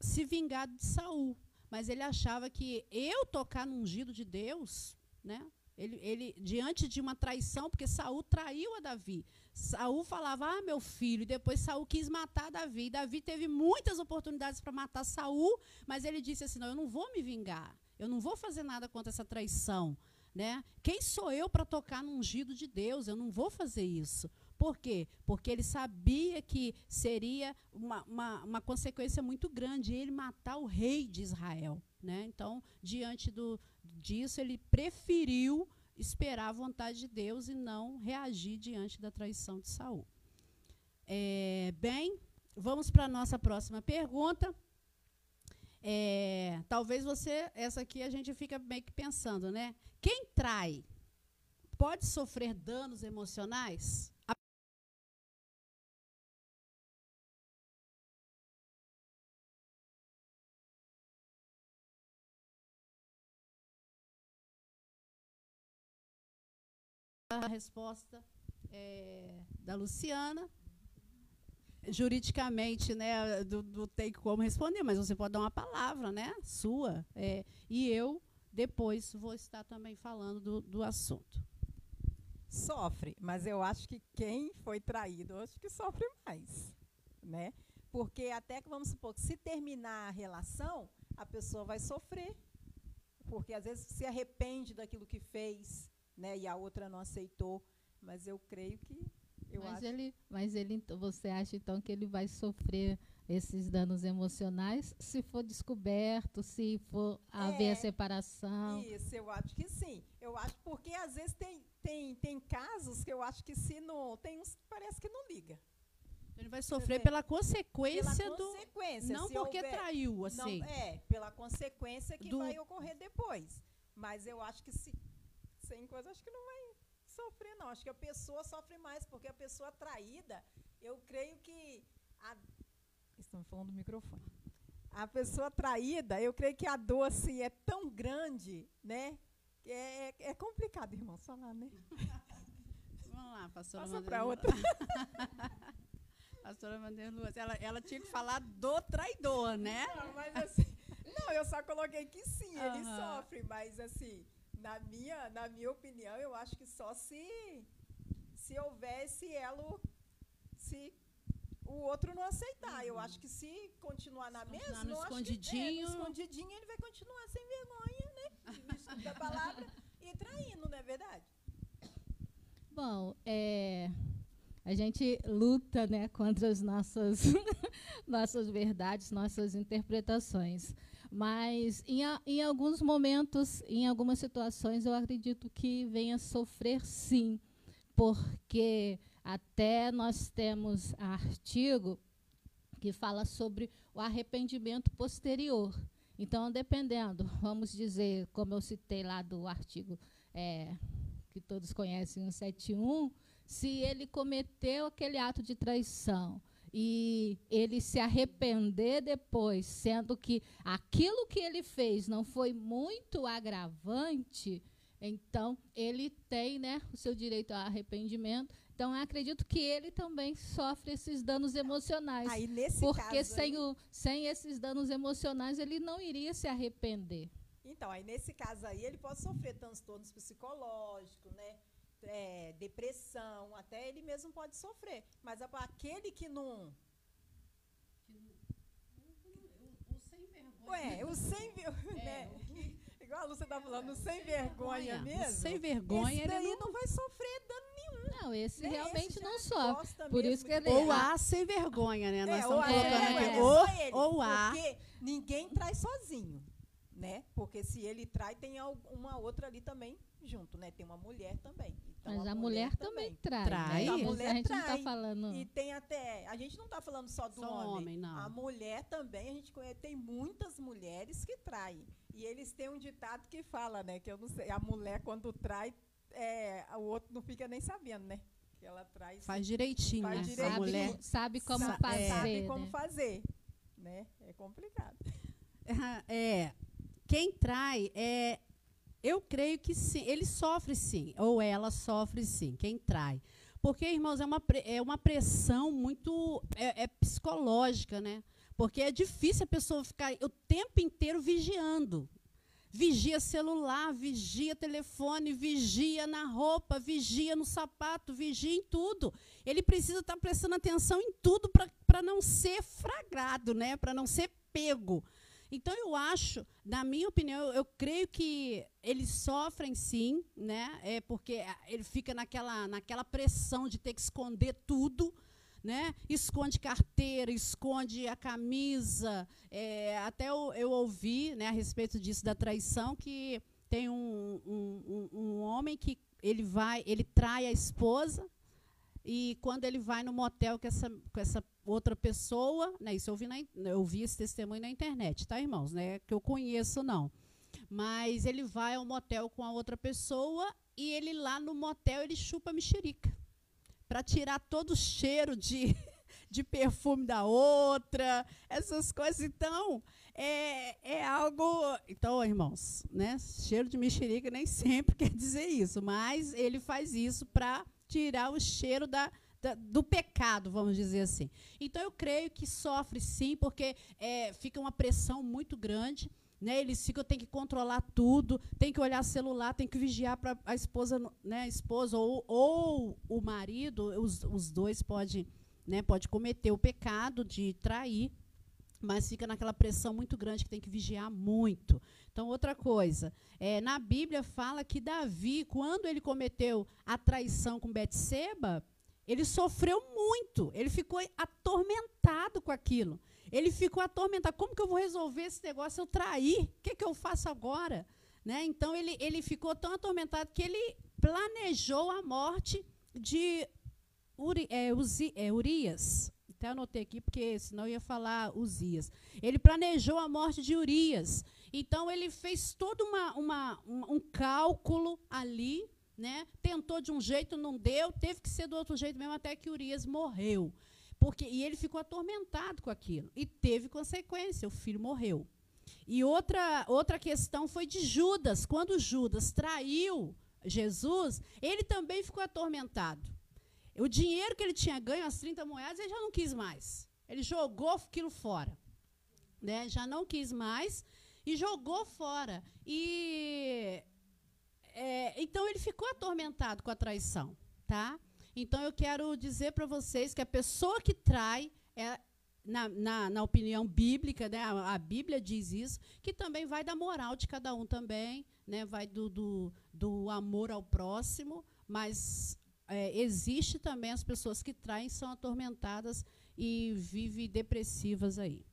Speaker 2: se vingado de Saul, mas ele achava que eu tocar no ungido de Deus, né? Ele, ele, diante de uma traição, porque Saul traiu a Davi. Saul falava, ah, meu filho, e depois Saul quis matar Davi. Davi teve muitas oportunidades para matar Saul, mas ele disse assim: não, eu não vou me vingar, eu não vou fazer nada contra essa traição. Né? Quem sou eu para tocar no ungido de Deus? Eu não vou fazer isso. Por quê? Porque ele sabia que seria uma, uma, uma consequência muito grande ele matar o rei de Israel. Né? Então, diante do, disso, ele preferiu esperar a vontade de Deus e não reagir diante da traição de Saul. É, bem, vamos para a nossa próxima pergunta. É, talvez você, essa aqui a gente fica meio que pensando, né? Quem trai pode sofrer danos emocionais? a resposta é, da Luciana. Juridicamente, né, do, tem como responder, mas você pode dar uma palavra, né, sua. É, e eu, depois, vou estar também falando do, do assunto.
Speaker 3: Sofre, mas eu acho que quem foi traído, acho que sofre mais, né? Porque até que vamos supor que se terminar a relação, a pessoa vai sofrer. Porque às vezes se arrepende daquilo que fez, né? E a outra não aceitou. Mas eu creio que eu
Speaker 4: mas
Speaker 3: acho.
Speaker 4: ele, mas ele, então, você acha então que ele vai sofrer esses danos emocionais se for descoberto, se for haver
Speaker 3: É.
Speaker 4: a separação?
Speaker 3: Isso, eu acho que sim. Eu acho porque às vezes tem, tem, tem casos que eu acho que se não. Tem uns que parece que não liga.
Speaker 2: Ele vai sofrer pela
Speaker 3: Pela
Speaker 2: consequência do.
Speaker 3: consequência.
Speaker 2: Não porque
Speaker 3: houver-
Speaker 2: traiu,
Speaker 3: não,
Speaker 2: assim.
Speaker 3: é, pela consequência que
Speaker 2: Do-
Speaker 3: vai ocorrer depois. Mas eu acho que se sem coisa, acho que não vai sofrer, não. Acho que a pessoa sofre mais, porque a pessoa traída, eu creio que. A, estamos falando do microfone. A pessoa traída, eu creio que a dor assim, é tão grande, né? É, é complicado, irmãos, falar, né? [LAUGHS]
Speaker 2: Vamos lá, pastora
Speaker 3: Passa
Speaker 2: Lu-
Speaker 3: outra. [LAUGHS]
Speaker 2: pastora Madeira Luz. Ela, ela tinha que falar do traidor, né?
Speaker 3: Não, mas assim, não, eu só coloquei que sim, ele sofre, mas assim, na minha, na minha opinião, eu acho que só se se houvesse elo, se o outro não aceitar. Eu acho que se continuar na mesma,
Speaker 2: no
Speaker 3: acho que- é,
Speaker 2: escondidinho.
Speaker 3: no escondidinho, ele vai continuar sem vergonha, né? Desculpa da palavra e traindo, não é verdade?
Speaker 4: Bom, é, a gente luta né, contra as nossas, [LAUGHS] nossas verdades, nossas interpretações. Mas em, a- em alguns momentos, em algumas situações, eu acredito que venha sofrer sim, porque até nós temos artigo que fala sobre o arrependimento posterior. Então, dependendo, vamos dizer, como eu citei lá do artigo é, que todos conhecem, o 71, se ele cometeu aquele ato de traição e ele se arrepender depois, sendo que aquilo que ele fez não foi muito agravante, então ele tem né, o seu direito ao arrependimento. Então, acredito que ele também sofre esses danos emocionais.
Speaker 3: Aí nesse
Speaker 4: Porque
Speaker 3: caso
Speaker 4: sem, o, sem esses danos emocionais, ele não iria se arrepender.
Speaker 3: Então, aí nesse caso aí, ele pode sofrer transtornos psicológicos, né? É, depressão, até ele mesmo pode sofrer. Mas a- aquele que não. Ué, o sem vergonha. [LAUGHS] né? Igual a Lúcia está falando, o sem vergonha mesmo.
Speaker 2: Sem vergonha,
Speaker 3: esse
Speaker 2: ele não-
Speaker 3: não... vai sofrer dano nenhum.
Speaker 4: Não, esse
Speaker 3: né?
Speaker 4: realmente
Speaker 3: Esse
Speaker 4: não sofre. Por isso que ele-
Speaker 3: de-
Speaker 2: Ou há sem vergonha, né? Nós
Speaker 3: É,
Speaker 2: estamos
Speaker 3: ou há
Speaker 2: colocando
Speaker 4: sem
Speaker 2: aqui.
Speaker 4: vergonha,
Speaker 3: não
Speaker 2: Ou,
Speaker 3: é
Speaker 2: ou há.
Speaker 3: Porque ninguém traz sozinho, né? Porque se ele trai, tem uma outra ali também junto, né? Tem uma mulher também. Então,
Speaker 4: Mas a mulher também trai.
Speaker 2: Trai.
Speaker 4: né?
Speaker 2: A
Speaker 4: Mas
Speaker 3: mulher
Speaker 4: a gente não
Speaker 3: trai.
Speaker 4: está falando.
Speaker 3: E tem até. A gente não está falando só do
Speaker 2: Só
Speaker 3: homem.
Speaker 2: homem, não.
Speaker 3: A mulher também, a gente conhece, tem muitas mulheres que traem. E eles têm um ditado que fala, né? Que eu não sei. A mulher, quando trai, é, o outro não fica nem sabendo, né? Que ela trai.
Speaker 2: Faz direitinho,
Speaker 3: Faz
Speaker 2: né?
Speaker 3: direitinho.
Speaker 2: A
Speaker 4: sabe,
Speaker 2: mulher.
Speaker 4: sabe como
Speaker 3: sa-
Speaker 4: fazer.
Speaker 3: Sabe como
Speaker 4: né?
Speaker 3: fazer. Né? É complicado.
Speaker 2: É, quem trai é. Eu creio que sim, ele sofre sim, ou ela sofre sim, quem trai. Porque, irmãos, é uma, é uma pressão muito é, é psicológica, né? Porque é difícil a pessoa ficar o tempo inteiro vigiando. Vigia celular, vigia telefone, vigia na roupa, vigia no sapato, vigia em tudo. Ele precisa estar prestando atenção em tudo para não ser fragrado, né? para não ser pego. Então, eu acho, na minha opinião, eu, eu creio que eles sofrem sim, né? É porque ah, ele fica naquela, naquela pressão de ter que esconder tudo, né? Esconde carteira, esconde a camisa. é, até eu, eu ouvi né, a respeito disso da traição que tem um, um, um- um homem que ele vai, ele trai a esposa e quando ele vai no motel com essa, com essa outra pessoa, né, isso eu vi, na, eu vi esse testemunho na internet, tá, irmãos? Né, que eu conheço, não. Mas ele vai ao motel com a outra pessoa e ele lá no motel ele chupa mexerica para tirar todo o cheiro de, [LAUGHS] de perfume da outra, essas coisas. Então, é, é algo. Então, irmãos, né? Cheiro de mexerica nem [LAUGHS] sempre quer dizer isso, mas ele faz isso para tirar o cheiro da, da- do pecado, vamos dizer assim. Então, eu creio que sofre sim, porque é, fica uma pressão muito grande. Né, eles ficam, tem que controlar tudo, tem que olhar celular, tem que vigiar para a esposa, né, a esposa ou, ou o marido, os, os dois podem né? Pode cometer o pecado de trair, mas fica naquela pressão muito grande que tem que vigiar muito. Então, outra coisa, é, na Bíblia fala que Davi, quando ele cometeu a traição com Betseba, ele sofreu muito, ele ficou atormentado com aquilo. Ele ficou atormentado. Como que eu vou resolver esse negócio? Eu trair? O que, que eu faço agora? Né? Então, ele, ele ficou tão atormentado que ele planejou a morte de Uri, é, Uzi, é, Urias. Até anotei aqui, porque senão eu ia falar Uzias. Ele planejou a morte de Urias. Então, ele fez todo uma, uma, um, um cálculo ali, né? tentou de um jeito, não deu, teve que ser do outro jeito mesmo, até que Urias morreu. Porque, e ele ficou atormentado com aquilo. E teve consequência, o filho morreu. E outra, outra questão foi de Judas. Quando Judas traiu Jesus, ele também ficou atormentado. O dinheiro que ele tinha ganho, as 30 moedas, ele já não quis mais. Ele jogou aquilo fora. Né? Já não quis mais e jogou fora. E é, então ele ficou atormentado com a traição, tá? Então eu quero dizer para vocês que a pessoa que trai é na, na, na, opinião bíblica, né, a, a, Bíblia diz isso, que também vai da moral de cada um também, né, vai do, do, do amor ao próximo, mas é, existe também as pessoas que traem, são atormentadas e vivem depressivas aí.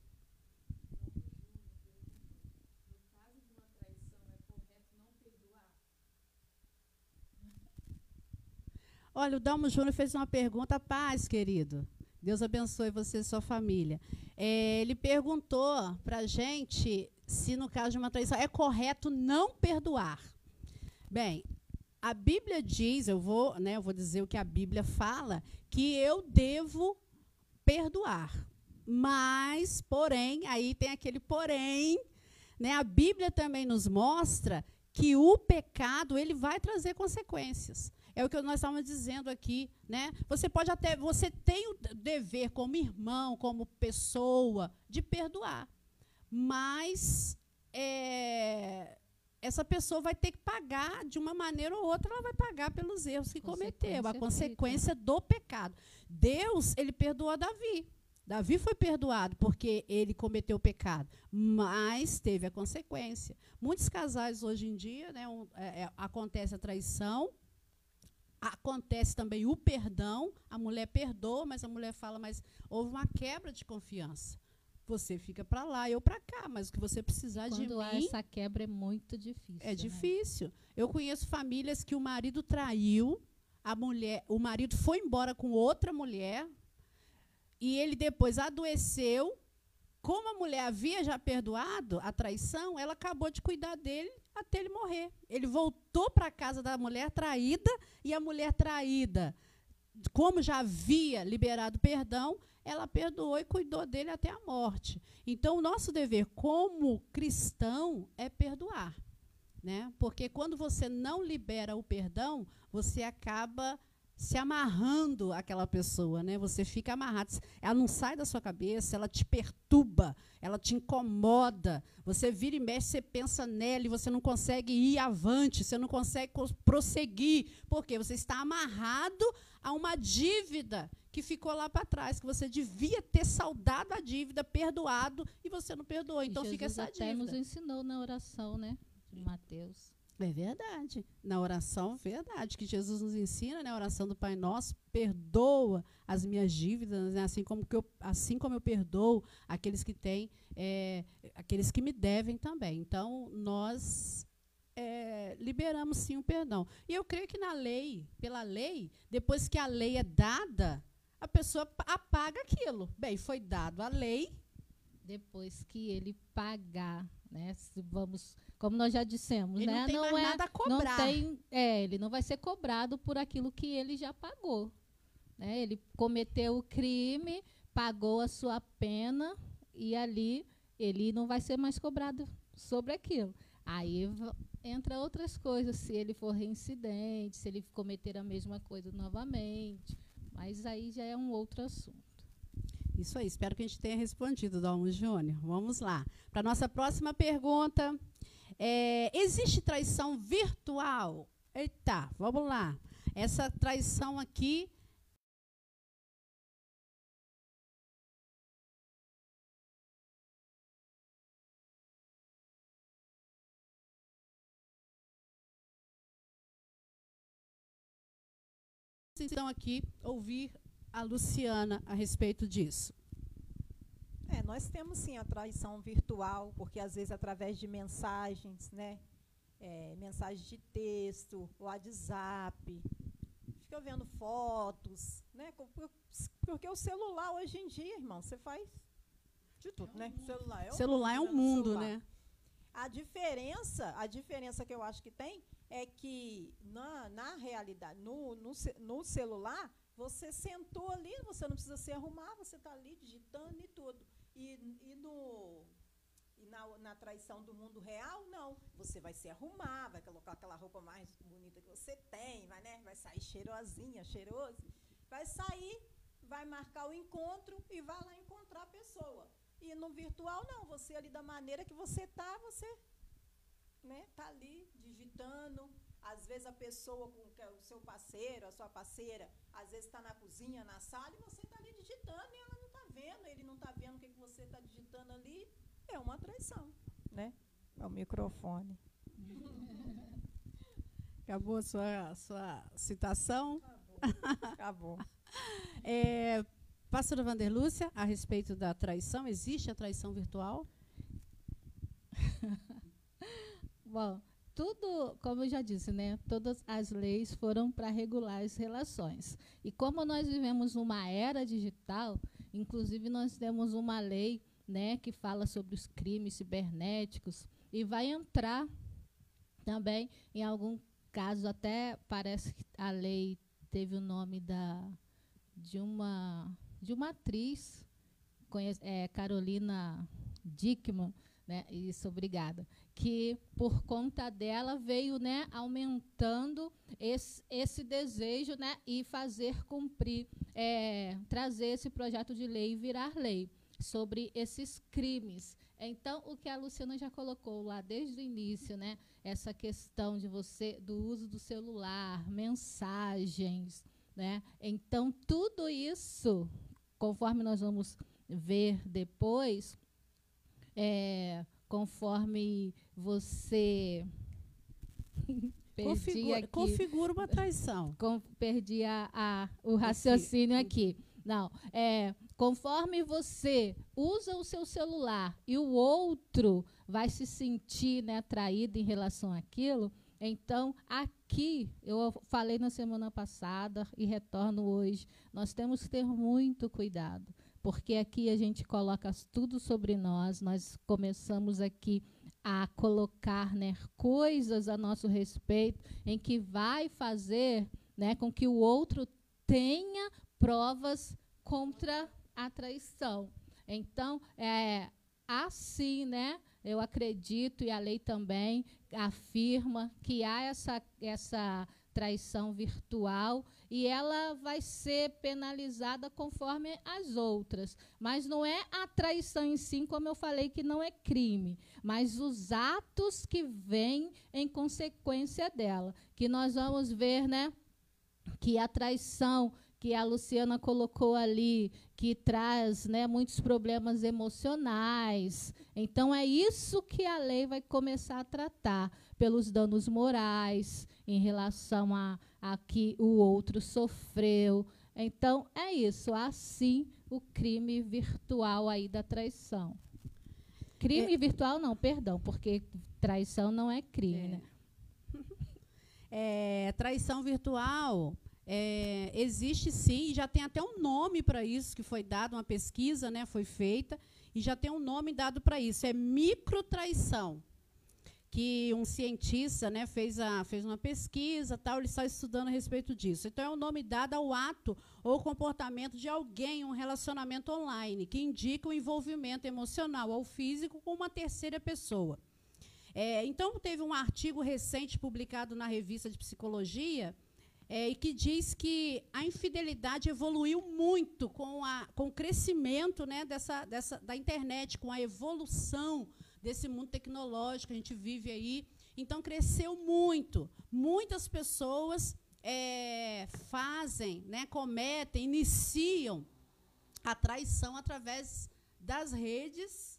Speaker 2: Olha, o Dalmo Júnior fez uma pergunta, paz, querido. Deus abençoe você e sua família. É, ele perguntou para a gente se, no caso de uma traição, é correto não perdoar. Bem, a Bíblia diz, eu vou, né, eu vou dizer o que a Bíblia fala, que eu devo perdoar. Mas, porém, aí tem aquele porém, né, a Bíblia também nos mostra que o pecado ele vai trazer consequências. É o que nós estávamos dizendo aqui, né? Você pode até, você tem o dever como irmão, como pessoa, de perdoar, mas é, essa pessoa vai ter que pagar de uma maneira ou outra, ela vai pagar pelos erros que cometeu, a consequência do pecado. Deus, ele perdoou Davi. Davi foi perdoado porque ele cometeu o pecado, mas teve a consequência. Muitos casais hoje em dia, né, um, é, é, acontece a traição, acontece também o perdão, a mulher perdoa, mas a mulher fala, mas houve uma quebra de confiança. Você fica para lá, eu para cá, mas o que você precisar
Speaker 4: Quando
Speaker 2: de mim.
Speaker 4: Quando essa quebra é muito difícil.
Speaker 2: É né? difícil. Eu conheço famílias que o marido traiu, a mulher, o marido foi embora com outra mulher e ele depois adoeceu. Como a mulher havia já perdoado a traição, ela acabou de cuidar dele até ele morrer. Ele voltou para a casa da mulher traída e a mulher traída, como já havia liberado perdão, ela perdoou e cuidou dele até a morte. Então, o nosso dever como cristão é perdoar. Né? Porque quando você não libera o perdão, você acaba se amarrando aquela pessoa, né? Você fica amarrado. Ela não sai da sua cabeça, ela te perturba, ela te incomoda. Você vira e mexe, você pensa nela e você não consegue ir avante, você não consegue prosseguir, porque você está amarrado a uma dívida que ficou lá para trás, que você devia ter saudado a dívida, perdoado e você não perdoou. Então fica essa dívida.
Speaker 4: Até nos ensinou na oração, né, de Mateus.
Speaker 2: É verdade. Na oração, verdade, que Jesus nos ensina, né? A oração do Pai Nosso, perdoa as minhas dívidas, né? assim, como que eu, assim como eu perdoo aqueles que têm, é, aqueles que me devem também. Então, nós é, liberamos sim o perdão. E eu creio que na lei, pela lei, depois que a lei é dada, a pessoa apaga aquilo. Bem, foi dado a lei.
Speaker 4: Depois que ele pagar, né? Se vamos como nós já dissemos,
Speaker 2: ele
Speaker 4: né?
Speaker 2: Não tem
Speaker 4: não é,
Speaker 2: nada a cobrar.
Speaker 4: Não tem, é, ele não vai ser cobrado por aquilo que ele já pagou. Né? Ele cometeu o crime, pagou a sua pena e ali ele não vai ser mais cobrado sobre aquilo. Aí entra outras coisas, se ele for reincidente, se ele cometer a mesma coisa novamente. Mas aí já é um outro assunto.
Speaker 2: Isso aí, espero que a gente tenha respondido, Dalmo Júnior. Vamos lá. Para a nossa próxima pergunta. É, existe traição virtual? Eita, vamos lá. Essa traição aqui estão aqui ouvir a Luciana a respeito disso.
Speaker 3: É, nós temos sim a traição virtual, porque às vezes através de mensagens, né? É, mensagens de texto, WhatsApp, fica vendo fotos, né? Porque o celular hoje em dia, irmão, você faz de tudo, né?
Speaker 2: O celular é um celular mundo, é um mundo né?
Speaker 3: A diferença, a diferença que eu acho que tem é que na, na realidade, no, no, no celular, você sentou ali, você não precisa se arrumar, você está ali digitando e tudo. E, e, no, e na, na traição do mundo real, não. Você vai se arrumar, vai colocar aquela roupa mais bonita que você tem, vai, né? vai sair cheirosinha, cheiroso. Vai sair, vai marcar o encontro e vai lá encontrar a pessoa. E no virtual, não. Você ali da maneira que você está, você né, tá ali digitando. Às vezes a pessoa com é o seu parceiro, a sua parceira, às vezes está na cozinha, na sala, e você está ali digitando e ela não está vendo, ele não está vendo o que, que você está digitando ali. É uma traição, né? É o microfone. [LAUGHS]
Speaker 2: Acabou a sua, sua citação?
Speaker 3: Acabou. Acabou. [LAUGHS]
Speaker 2: é, pastora Vanderlúcia, a respeito da traição, existe a traição virtual? [LAUGHS]
Speaker 4: Bom, tudo, como eu já disse, né, todas as leis foram para regular as relações. E como nós vivemos uma era digital, inclusive nós temos uma lei, né, que fala sobre os crimes cibernéticos e vai entrar também em algum caso até parece que a lei teve o nome da de uma de uma atriz conhece, é, Carolina Dickman, né? Isso, obrigada. Que por conta dela veio, né, aumentando esse, esse desejo, né, e fazer cumprir, é, trazer esse projeto de lei e virar lei sobre esses crimes. Então, o que a Luciana já colocou lá desde o início, né, essa questão de você do uso do celular, mensagens, né? Então, tudo isso, conforme nós vamos ver depois, é, conforme você. [LAUGHS]
Speaker 2: configura, aqui, configura uma traição. [LAUGHS]
Speaker 4: Com, perdi a, a, o raciocínio aqui. Não, é, conforme você usa o seu celular e o outro vai se sentir né, atraído em relação àquilo, então aqui, eu falei na semana passada e retorno hoje, nós temos que ter muito cuidado porque aqui a gente coloca tudo sobre nós, nós começamos aqui a colocar né, coisas a nosso respeito em que vai fazer né, com que o outro tenha provas contra a traição. Então, é assim, né? Eu acredito e a lei também afirma que há essa, essa traição virtual e ela vai ser penalizada conforme as outras. Mas não é a traição em si, como eu falei, que não é crime, mas os atos que vêm em consequência dela. Que nós vamos ver, né? Que a traição que a Luciana colocou ali, que traz né, muitos problemas emocionais. Então, é isso que a lei vai começar a tratar, pelos danos morais, em relação a, a que o outro sofreu. Então, é isso. Assim, o crime virtual aí da traição. Crime é. virtual não, perdão, porque traição não é crime, é. né? [LAUGHS]
Speaker 2: É, traição virtual é, existe sim, já tem até um nome para isso que foi dado, uma pesquisa né, foi feita, e já tem um nome dado para isso, é microtraição que um cientista né, fez, a, fez uma pesquisa, tal, ele está estudando a respeito disso. Então, é o um nome dado ao ato ou comportamento de alguém um relacionamento online, que indica o envolvimento emocional ou físico com uma terceira pessoa. É, então, teve um artigo recente publicado na revista de psicologia é, e que diz que a infidelidade evoluiu muito com, a, com o crescimento né, dessa, dessa, da internet, com a evolução desse mundo tecnológico que a gente vive aí. Então, cresceu muito. Muitas pessoas é, fazem, né, cometem, iniciam a traição através das redes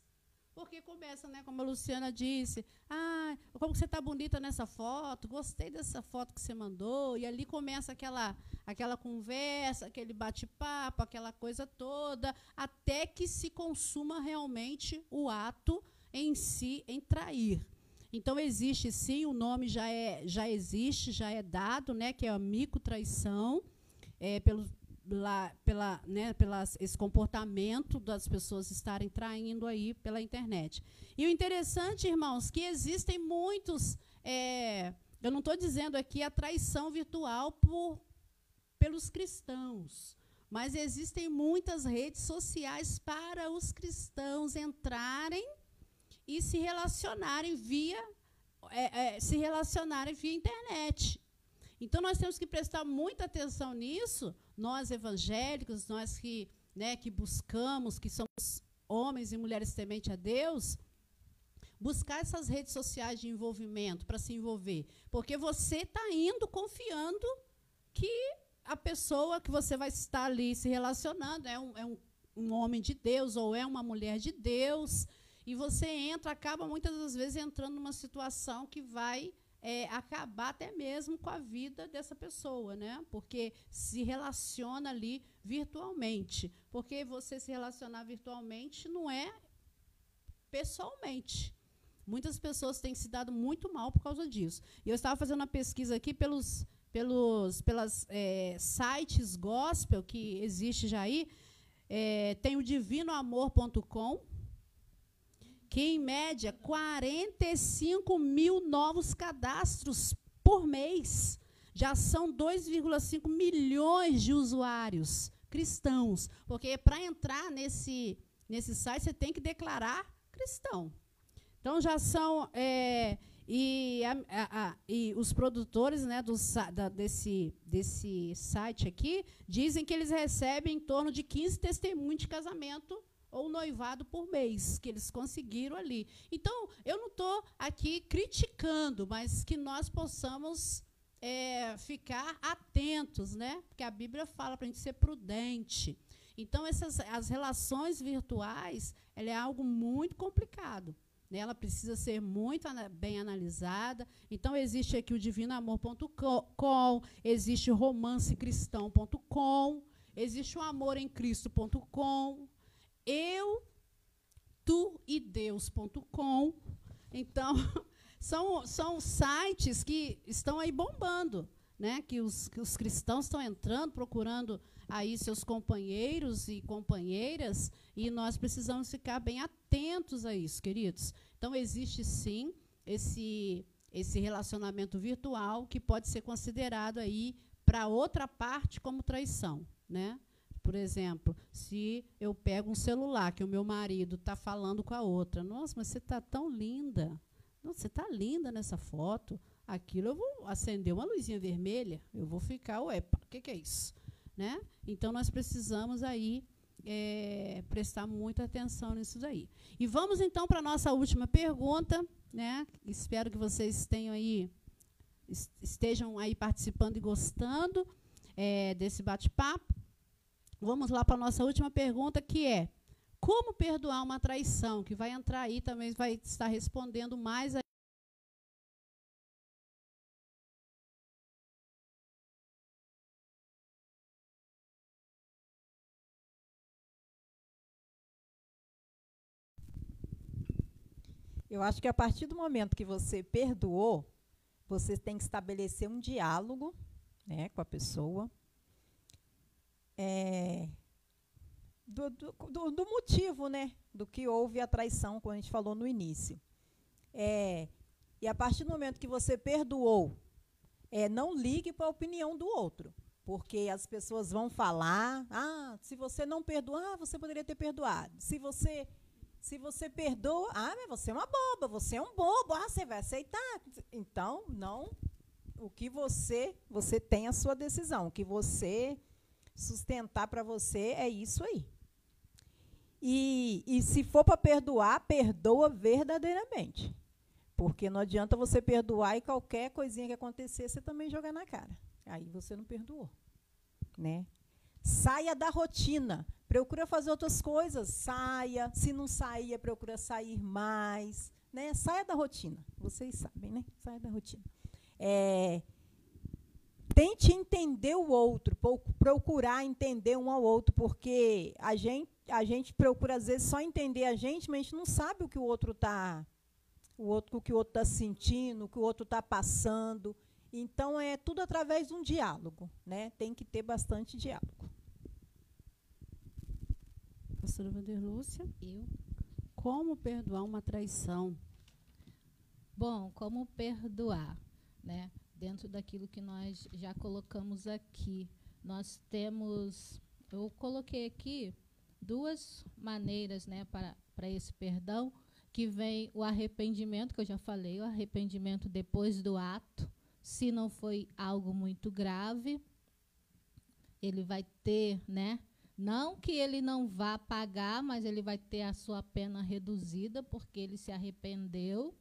Speaker 2: Porque começa, né, como a Luciana disse, ah, como você está bonita nessa foto, gostei dessa foto que você mandou, e ali começa aquela, aquela conversa, aquele bate-papo, aquela coisa toda, até que se consuma realmente o ato em si, em trair. Então existe sim, o nome já, é, já existe, já é dado, né, que é a mico-traição, é, pelo, lá, pela, né, pela esse comportamento das pessoas estarem traindo aí pela internet. E o interessante, irmãos, que existem muitos. É, eu não estou dizendo aqui a traição virtual por, pelos cristãos, mas existem muitas redes sociais para os cristãos entrarem e se relacionarem via é, é, se relacionarem via internet. Então nós temos que prestar muita atenção nisso, nós evangélicos, nós que, né, que buscamos, que somos homens e mulheres temente a Deus, buscar essas redes sociais de envolvimento para se envolver, porque você está indo confiando que a pessoa que você vai estar ali se relacionando é um, é um, um homem de Deus ou é uma mulher de Deus, e você entra, acaba muitas das vezes entrando numa situação que vai é, acabar até mesmo com a vida dessa pessoa, né? Porque se relaciona ali virtualmente. Porque você se relacionar virtualmente não é pessoalmente. Muitas pessoas têm se dado muito mal por causa disso. E eu estava fazendo uma pesquisa aqui pelos, pelos pelas, é, sites gospel que existe já aí. É, tem o divinoamor.com, que, em média, 45 mil novos cadastros por mês. Já são 2,5 milhões de usuários cristãos. Porque para entrar nesse, nesse site, você tem que declarar cristão. Então, já são. É, e, a, a, e, os produtores né, do, da, desse, desse site aqui dizem que eles recebem em torno de 15 testemunhos de casamento ou noivado por mês, que eles conseguiram ali. Então, eu não estou aqui criticando, mas que nós possamos é, ficar atentos, né? Porque a Bíblia fala para a gente ser prudente. Então, essas, as relações virtuais ela é algo muito complicado. Né? Ela precisa ser muito bem analisada. Então, existe aqui o divinoamor.com, existe romancecristão.com, existe o amorencristo.com, eu, tu e Deus.com. Então, [LAUGHS] são, são sites que estão aí bombando, né? Que os, que os cristãos estão entrando, procurando aí seus companheiros e companheiras, e nós precisamos ficar bem atentos a isso, queridos. Então, existe sim esse, esse relacionamento virtual que pode ser considerado aí para outra parte como traição, né? Por exemplo, se eu pego um celular que o meu marido está falando com a outra, nossa, mas você está tão linda, nossa, você está linda nessa foto. Aquilo eu vou acender uma luzinha vermelha, eu vou ficar, ué, o que, que é isso? Né? Então nós precisamos aí é, prestar muita atenção nisso daí. E vamos então para a nossa última pergunta, né? Espero que vocês tenham aí estejam aí participando e gostando é, desse bate-papo. Vamos lá para a nossa última pergunta, que é: como perdoar uma traição? Que vai entrar aí também, vai estar respondendo mais a
Speaker 3: Eu acho que a partir do momento que você perdoou, você tem que estabelecer um diálogo né, com a pessoa é, do, do, do, motivo, né? Do que houve a traição, como a gente falou no início. É, e a partir do momento que você perdoou, é, não ligue para a opinião do outro. Porque as pessoas vão falar, ah, se você não perdoar, você poderia ter perdoado. Se você se você perdoa, ah, mas você é uma boba, você é um bobo, ah, você vai aceitar. Então, não. O que você, você tem a sua decisão. O que você sustentar para você é isso aí. E, e se for para perdoar, perdoa verdadeiramente. Porque não adianta você perdoar e qualquer coisinha que acontecer, você também jogar na cara. Aí você não perdoou. Né? Saia da rotina. procura fazer outras coisas, saia. Se não sair, procura sair mais. Né? Saia da rotina. Vocês sabem, né? Saia da rotina. É, tente entender o outro, procurar entender um ao outro, porque a gente, a gente procura, às vezes, só entender a gente, mas a gente não sabe o que o outro está o outro, o que o outro está sentindo, o que o outro está passando. Então, é tudo através de um diálogo. Né? Tem que ter bastante diálogo.
Speaker 2: Pastora Vanderlúcia?
Speaker 4: Eu.
Speaker 2: Como perdoar uma traição?
Speaker 4: Bom, como perdoar, né? Dentro daquilo que nós já colocamos aqui, nós temos, eu coloquei aqui duas maneiras, né, para, para esse perdão, que vem o arrependimento, que eu já falei, o arrependimento depois do ato, se não foi algo muito grave, ele vai ter, né, não que ele não vá pagar, mas ele vai ter a sua pena reduzida porque ele se arrependeu.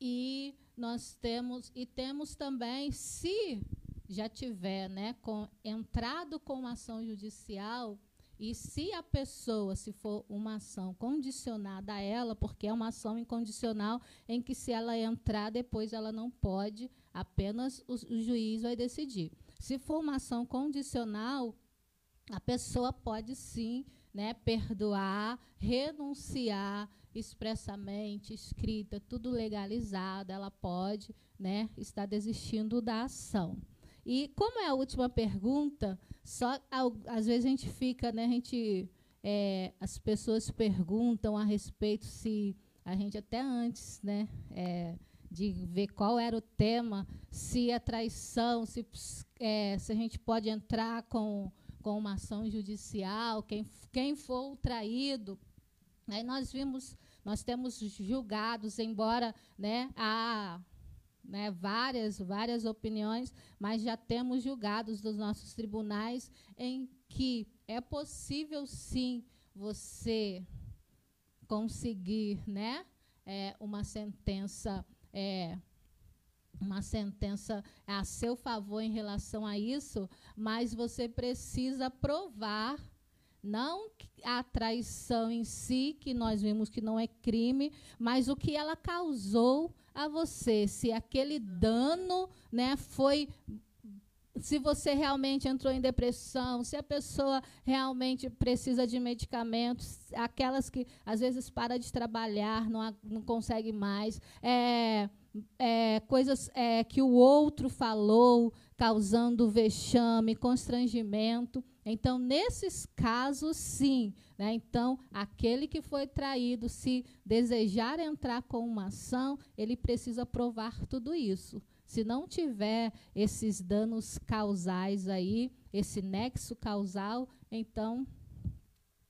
Speaker 4: E nós temos e temos também, se já tiver, né, com, entrado com ação judicial e se a pessoa, se for uma ação condicionada a ela, porque é uma ação incondicional em que se ela entrar depois ela não pode, apenas o, o juiz vai decidir. Se for uma ação condicional, a pessoa pode sim né, perdoar, renunciar expressamente, escrita, tudo legalizado, ela pode né, estar desistindo da ação. E como é a última pergunta, só às vezes a gente fica, né, a gente, é, as pessoas perguntam a respeito se a gente até antes, né, é, de ver qual era o tema, se a traição, se, é, se a gente pode entrar com com uma ação judicial, quem, quem for traído. Aí nós vimos, nós temos julgados, embora né, há né, várias, várias opiniões, mas já temos julgados dos nossos tribunais em que é possível sim você conseguir né, é, uma sentença é, uma sentença a seu favor em relação a isso, mas você precisa provar não a traição em si, que nós vimos que não é crime, mas o que ela causou a você, se aquele dano, né, foi se você realmente entrou em depressão, se a pessoa realmente precisa de medicamentos, aquelas que às vezes para de trabalhar, não, não consegue mais, é, é, coisas é, que o outro falou, causando vexame, constrangimento. Então, nesses casos, sim. Né? Então, aquele que foi traído, se desejar entrar com uma ação, ele precisa provar tudo isso. Se não tiver esses danos causais aí, esse nexo causal, então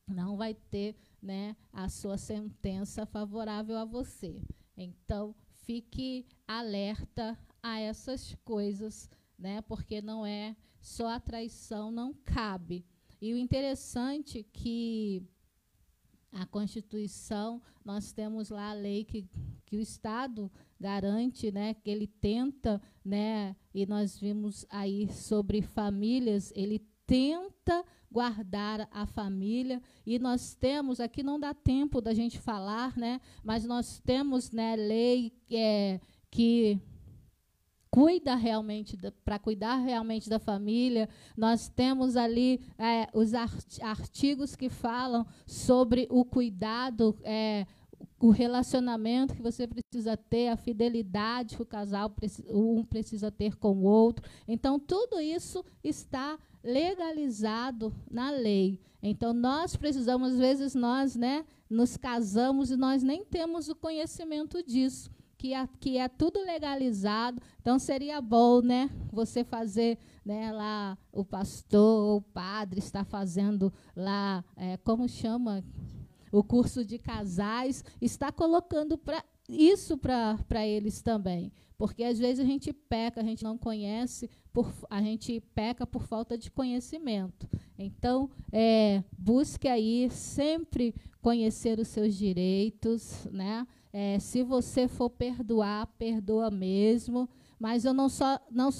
Speaker 4: não vai ter né, a sua sentença favorável a você. Então, fique alerta a essas coisas, né? Porque não é só a traição, não cabe. E o interessante é que a Constituição, nós temos lá a lei que, que o Estado garante, né, que ele tenta, né, e nós vimos aí sobre famílias, ele tenta guardar a família e nós temos aqui não dá tempo da gente falar, né? Mas nós temos, né, lei é, que cuida realmente para cuidar realmente da família. Nós temos ali é, os artigos que falam sobre o cuidado é, o relacionamento que você precisa ter, a fidelidade que o casal um precisa ter com o outro. Então, tudo isso está legalizado na lei. Então, nós precisamos, às vezes, nós né, nos casamos e nós nem temos o conhecimento disso. Que é, que é tudo legalizado, então seria bom, né, você fazer, né, lá o pastor, o padre está fazendo lá, é, como chama, o curso de casais, está colocando pra, isso para eles também. Porque às vezes a gente peca, a gente não conhece, por, a gente peca por falta de conhecimento. Então, é, busque aí sempre conhecer os seus direitos, né? É, se você for perdoar, perdoa mesmo. Mas eu não só não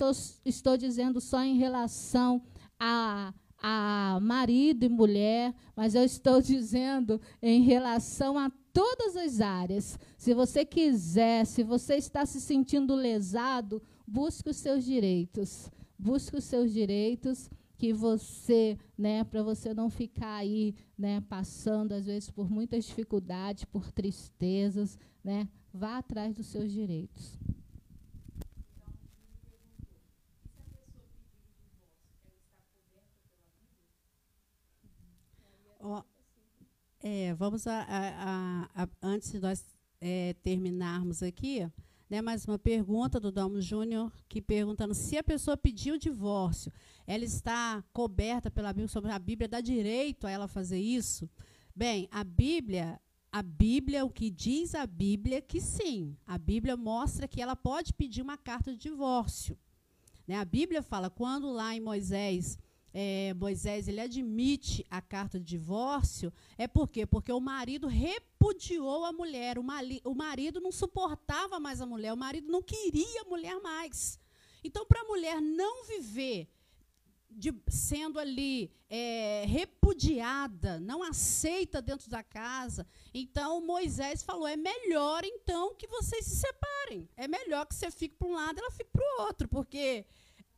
Speaker 4: estou dizendo só em relação a a marido e mulher, mas eu estou [LAUGHS] dizendo em relação a todas as áreas. Se você quiser, se você está se sentindo lesado, busque os seus direitos. Busque os seus direitos que você, né, para você não ficar aí, né, passando às vezes por muitas dificuldades, por tristezas, né? Vá atrás dos seus direitos.
Speaker 2: Oh, é, vamos a, a, a, antes de nós é, terminarmos aqui, né, mais uma pergunta do Dalmo Júnior, que perguntando se a pessoa pediu o divórcio, ela está coberta pela Bíblia, sobre a Bíblia dá direito a ela fazer isso? Bem, a Bíblia, a Bíblia, o que diz a Bíblia é que sim. A Bíblia mostra que ela pode pedir uma carta de divórcio. Né? A Bíblia fala, quando lá em Moisés é, Moisés ele admite a carta de divórcio, é por quê? Porque o marido repudiou a mulher, o, marido não suportava mais a mulher, o marido não queria a mulher mais. Então, para a mulher não viver de, sendo ali é, repudiada, não aceita dentro da casa. Então Moisés falou: é melhor então que vocês se separem. É melhor que você fique para um lado e ela fique para o outro, porque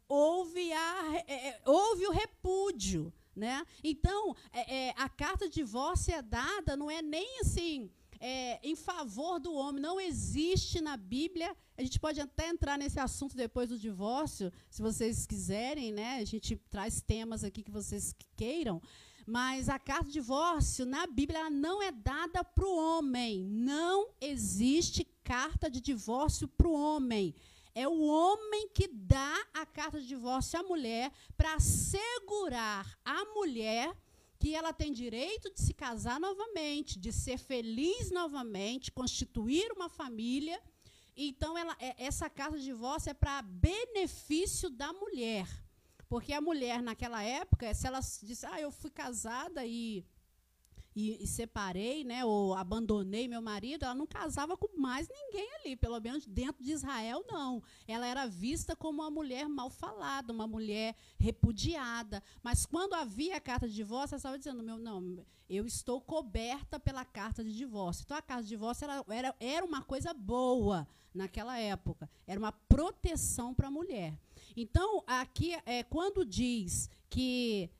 Speaker 2: houve, a, é, é, houve o repúdio. Né? Então, é, é, a carta de divórcio é dada, não é nem assim é, em favor do homem. Não existe na Bíblia. A gente pode até entrar nesse assunto depois do divórcio, se vocês quiserem, né? A gente traz temas aqui que vocês queiram. Mas a carta de divórcio na Bíblia não é dada para o homem. Não existe carta de divórcio para o homem. É o homem que dá a carta de divórcio à mulher para assegurar a mulher que ela tem direito de se casar novamente, de ser feliz novamente, constituir uma família. Então, ela, é, essa carta de divórcio é para benefício da mulher. Porque a mulher, naquela época, se ela disse, ah, eu fui casada e e, e, separei, né, ou abandonei meu marido, ela não casava com mais ninguém ali, pelo menos dentro de Israel, não. Ela era vista como uma mulher mal falada, uma mulher repudiada. Mas quando havia a carta de divórcio, ela estava dizendo: meu, não, eu estou coberta pela carta de divórcio. Então a carta de divórcio era, era, era uma coisa boa naquela época, era uma proteção para a mulher. Então, aqui, é, quando diz que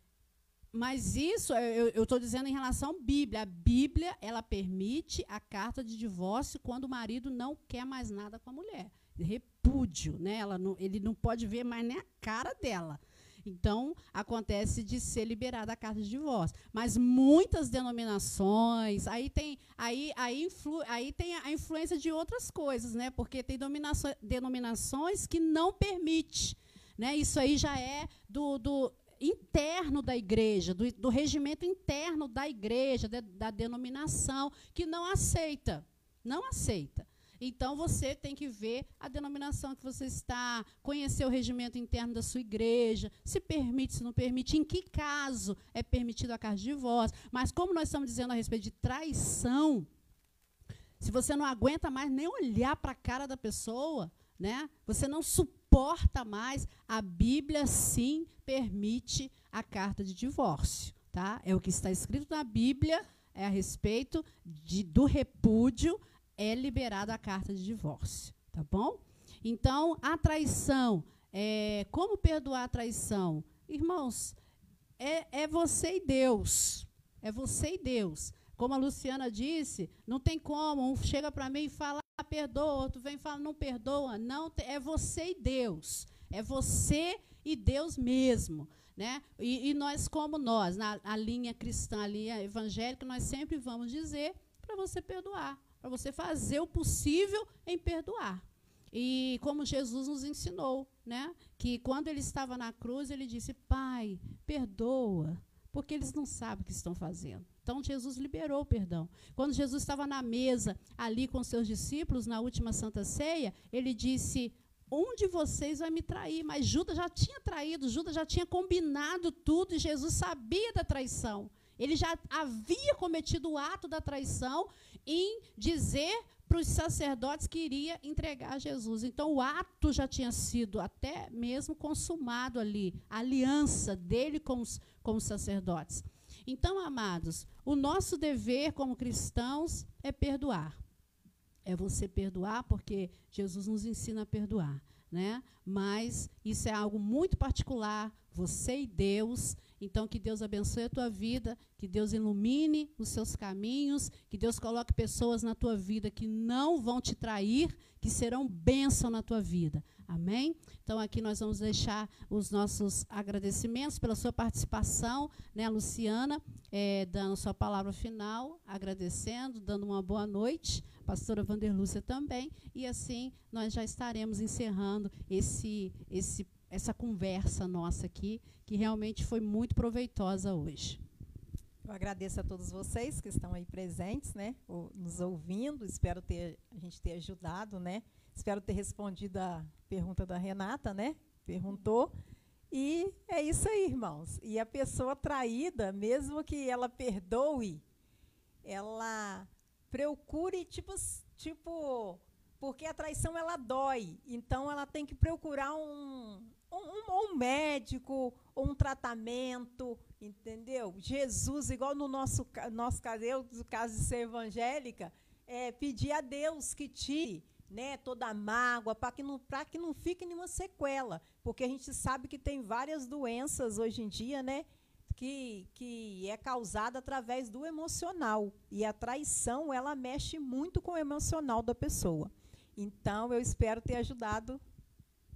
Speaker 2: mas isso eu estou dizendo em relação à Bíblia. A Bíblia ela permite a carta de divórcio quando o marido não quer mais nada com a mulher. Repúdio, né? Ela não, ele não pode ver mais nem a cara dela. Então, acontece de ser liberada a carta de divórcio. Mas muitas denominações, aí tem, aí, aí, influ, aí tem a influência de outras coisas, né? Porque tem denominações que não permite. Né? Isso aí já é do, do interno da igreja, do, do regimento interno da igreja, de, da denominação, que não aceita. Não aceita. Então você tem que ver a denominação que você está, conhecer o regimento interno da sua igreja, se permite, se não permite, em que caso é permitido a carta de divórcio. Mas como nós estamos dizendo a respeito de traição, se você não aguenta mais nem olhar para a cara da pessoa, né? Você não suporta importa mais, a Bíblia sim permite a carta de divórcio. Tá? É o que está escrito na Bíblia, é a respeito de, do repúdio, é liberada a carta de divórcio. Tá bom? Então, a traição, é, como perdoar a traição? Irmãos, é, é você e Deus. É você e Deus. Como a Luciana disse, não tem como. Um chega para mim e fala, perdoa, outro vem e fala, não perdoa. Não, é você e Deus. É você e Deus mesmo. Né? E, e nós, como nós, na a linha cristã, a linha evangélica, nós sempre vamos dizer para você perdoar, para você fazer o possível em perdoar. E como Jesus nos ensinou, né? que quando ele estava na cruz, ele disse: Pai, perdoa, porque eles não sabem o que estão fazendo. Então Jesus liberou o perdão. Quando Jesus estava na mesa ali com seus discípulos na última Santa Ceia, ele disse: um de vocês vai me trair. Mas Judas já tinha traído, Judas já tinha combinado tudo e Jesus sabia da traição. Ele já havia cometido o ato da traição em dizer para os sacerdotes que iria entregar Jesus. Então, o ato já tinha sido até mesmo consumado ali, a aliança dele com os, com os sacerdotes. Então, amados, o nosso dever como cristãos é perdoar. É você perdoar, porque Jesus nos ensina a perdoar. Né? Mas isso é algo muito particular, você e Deus. Então, que Deus abençoe a tua vida, que Deus ilumine os seus caminhos, que Deus coloque pessoas na tua vida que não vão te trair, que serão bênção na tua vida. Amém? Então, aqui nós vamos deixar os nossos agradecimentos pela sua participação, né, Luciana, é, dando sua palavra final, agradecendo, dando uma boa noite, pastora Vanderlúcia também, e assim nós já estaremos encerrando esse, esse essa conversa nossa aqui, que realmente foi muito proveitosa hoje.
Speaker 3: Eu agradeço a todos vocês que estão aí presentes, né, nos ouvindo. Espero ter a gente ter ajudado, né? Espero ter respondido a pergunta da Renata, né? Perguntou. E é isso aí, irmãos. E a pessoa traída, mesmo que ela perdoe, ela procure tipo tipo porque a traição ela dói. Então ela tem que procurar um, um, um médico, um tratamento, entendeu? Jesus, igual no nosso, nosso caso, eu, no caso de ser evangélica, é, pedir a Deus que tire né, toda a mágoa, para que, não, que não fique nenhuma sequela. Porque a gente sabe que tem várias doenças hoje em dia, né? Que, que é causada através do emocional. E a traição, ela mexe muito com o emocional da pessoa. Então, eu espero ter ajudado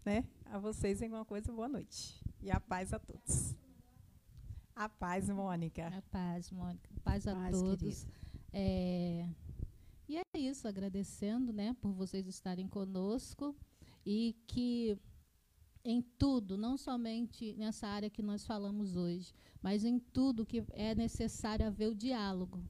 Speaker 3: né, a vocês em alguma coisa. Boa noite. E a paz a todos. A paz, Mônica.
Speaker 4: A paz, Mônica. A paz a paz, todos. É, e é isso, agradecendo né, por vocês estarem conosco e que em tudo, não somente nessa área que nós falamos hoje, mas em tudo que é necessário haver o diálogo.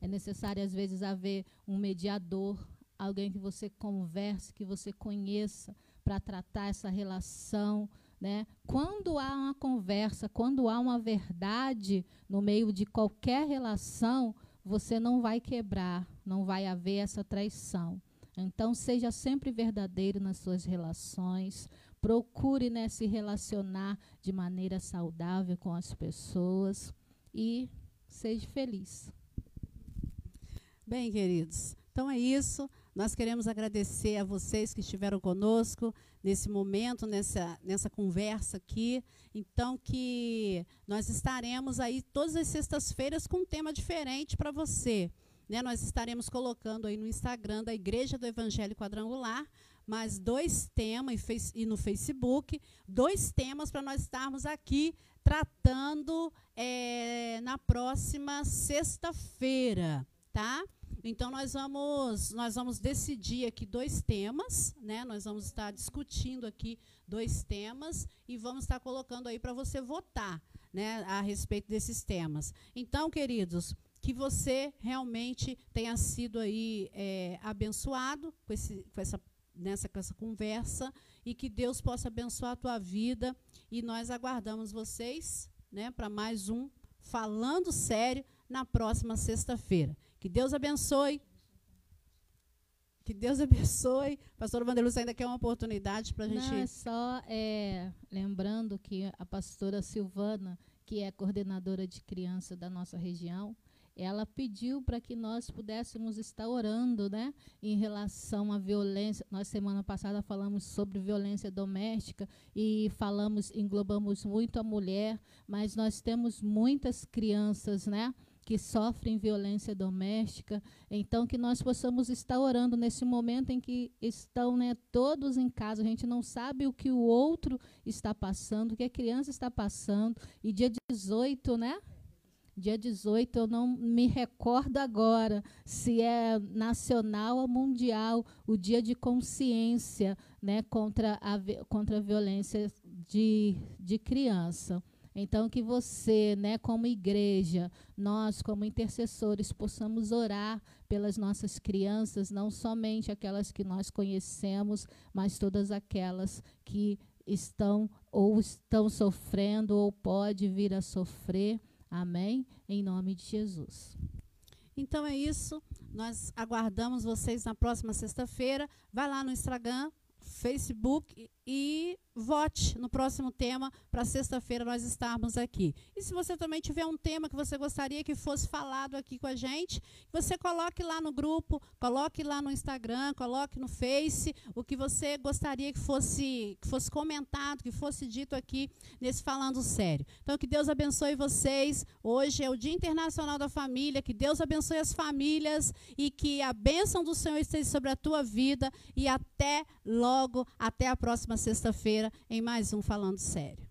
Speaker 4: É necessário, às vezes, haver um mediador, alguém que você converse, que você conheça, para tratar essa relação. Né? Quando há uma conversa, quando há uma verdade no meio de qualquer relação, você não vai quebrar, não vai haver essa traição. Então, seja sempre verdadeiro nas suas relações, procure né, se relacionar de maneira saudável com as pessoas e seja feliz.
Speaker 2: Bem, queridos, então é isso. Nós queremos agradecer a vocês que estiveram conosco nesse momento, nessa, nessa conversa aqui. Então, que nós estaremos aí todas as sextas-feiras com um tema diferente para você. Né? Nós estaremos colocando aí no Instagram da Igreja do Evangelho Quadrangular mais dois temas e no Facebook, dois temas para nós estarmos aqui tratando é, na próxima sexta-feira, tá? Então nós vamos nós vamos decidir aqui dois temas, né? Nós vamos estar discutindo aqui dois temas e vamos estar colocando aí para você votar, né, a respeito desses temas. Então, queridos, que você realmente tenha sido aí é, abençoado com, esse, com, essa, nessa, com essa conversa e que Deus possa abençoar a tua vida. E nós aguardamos vocês né, para mais um Falando Sério na próxima sexta-feira. Que Deus abençoe. Que Deus abençoe. Pastor Vanderluz ainda quer uma oportunidade para a gente.
Speaker 4: Não, é só é, lembrando que a pastora Silvana, que é coordenadora de criança da nossa região, ela pediu para que nós pudéssemos estar orando, né, em relação à violência. Nós semana passada falamos sobre violência doméstica e falamos, englobamos muito a mulher, mas nós temos muitas crianças, né, que sofrem violência doméstica. Então, que nós possamos estar orando nesse momento em que estão né, todos em casa, a gente não sabe o que o outro está passando, o que a criança está passando. E dia 18, né? Dia 18, eu não me recordo agora se é nacional ou mundial, o dia de consciência né, contra, a, contra a violência de, de criança. Então, que você, né, como igreja, nós, como intercessores, possamos orar pelas nossas crianças, não somente aquelas que nós conhecemos, mas todas aquelas que estão ou estão sofrendo ou pode vir a sofrer. Amém? Em nome de Jesus.
Speaker 2: Então é isso. Nós aguardamos vocês na próxima sexta-feira. Vai lá no Instagram, Facebook e vote no próximo tema para sexta-feira nós estarmos aqui. E se você também tiver um tema que você gostaria que fosse falado aqui com a gente, você coloque lá no grupo, coloque lá no Instagram, coloque no Face o que você gostaria que fosse que fosse comentado, que fosse dito aqui nesse falando sério. Então que Deus abençoe vocês. Hoje é o Dia Internacional da Família, que Deus abençoe as famílias e que a bênção do Senhor esteja sobre a tua vida e até logo, até a próxima sexta-feira em mais um Falando Sério.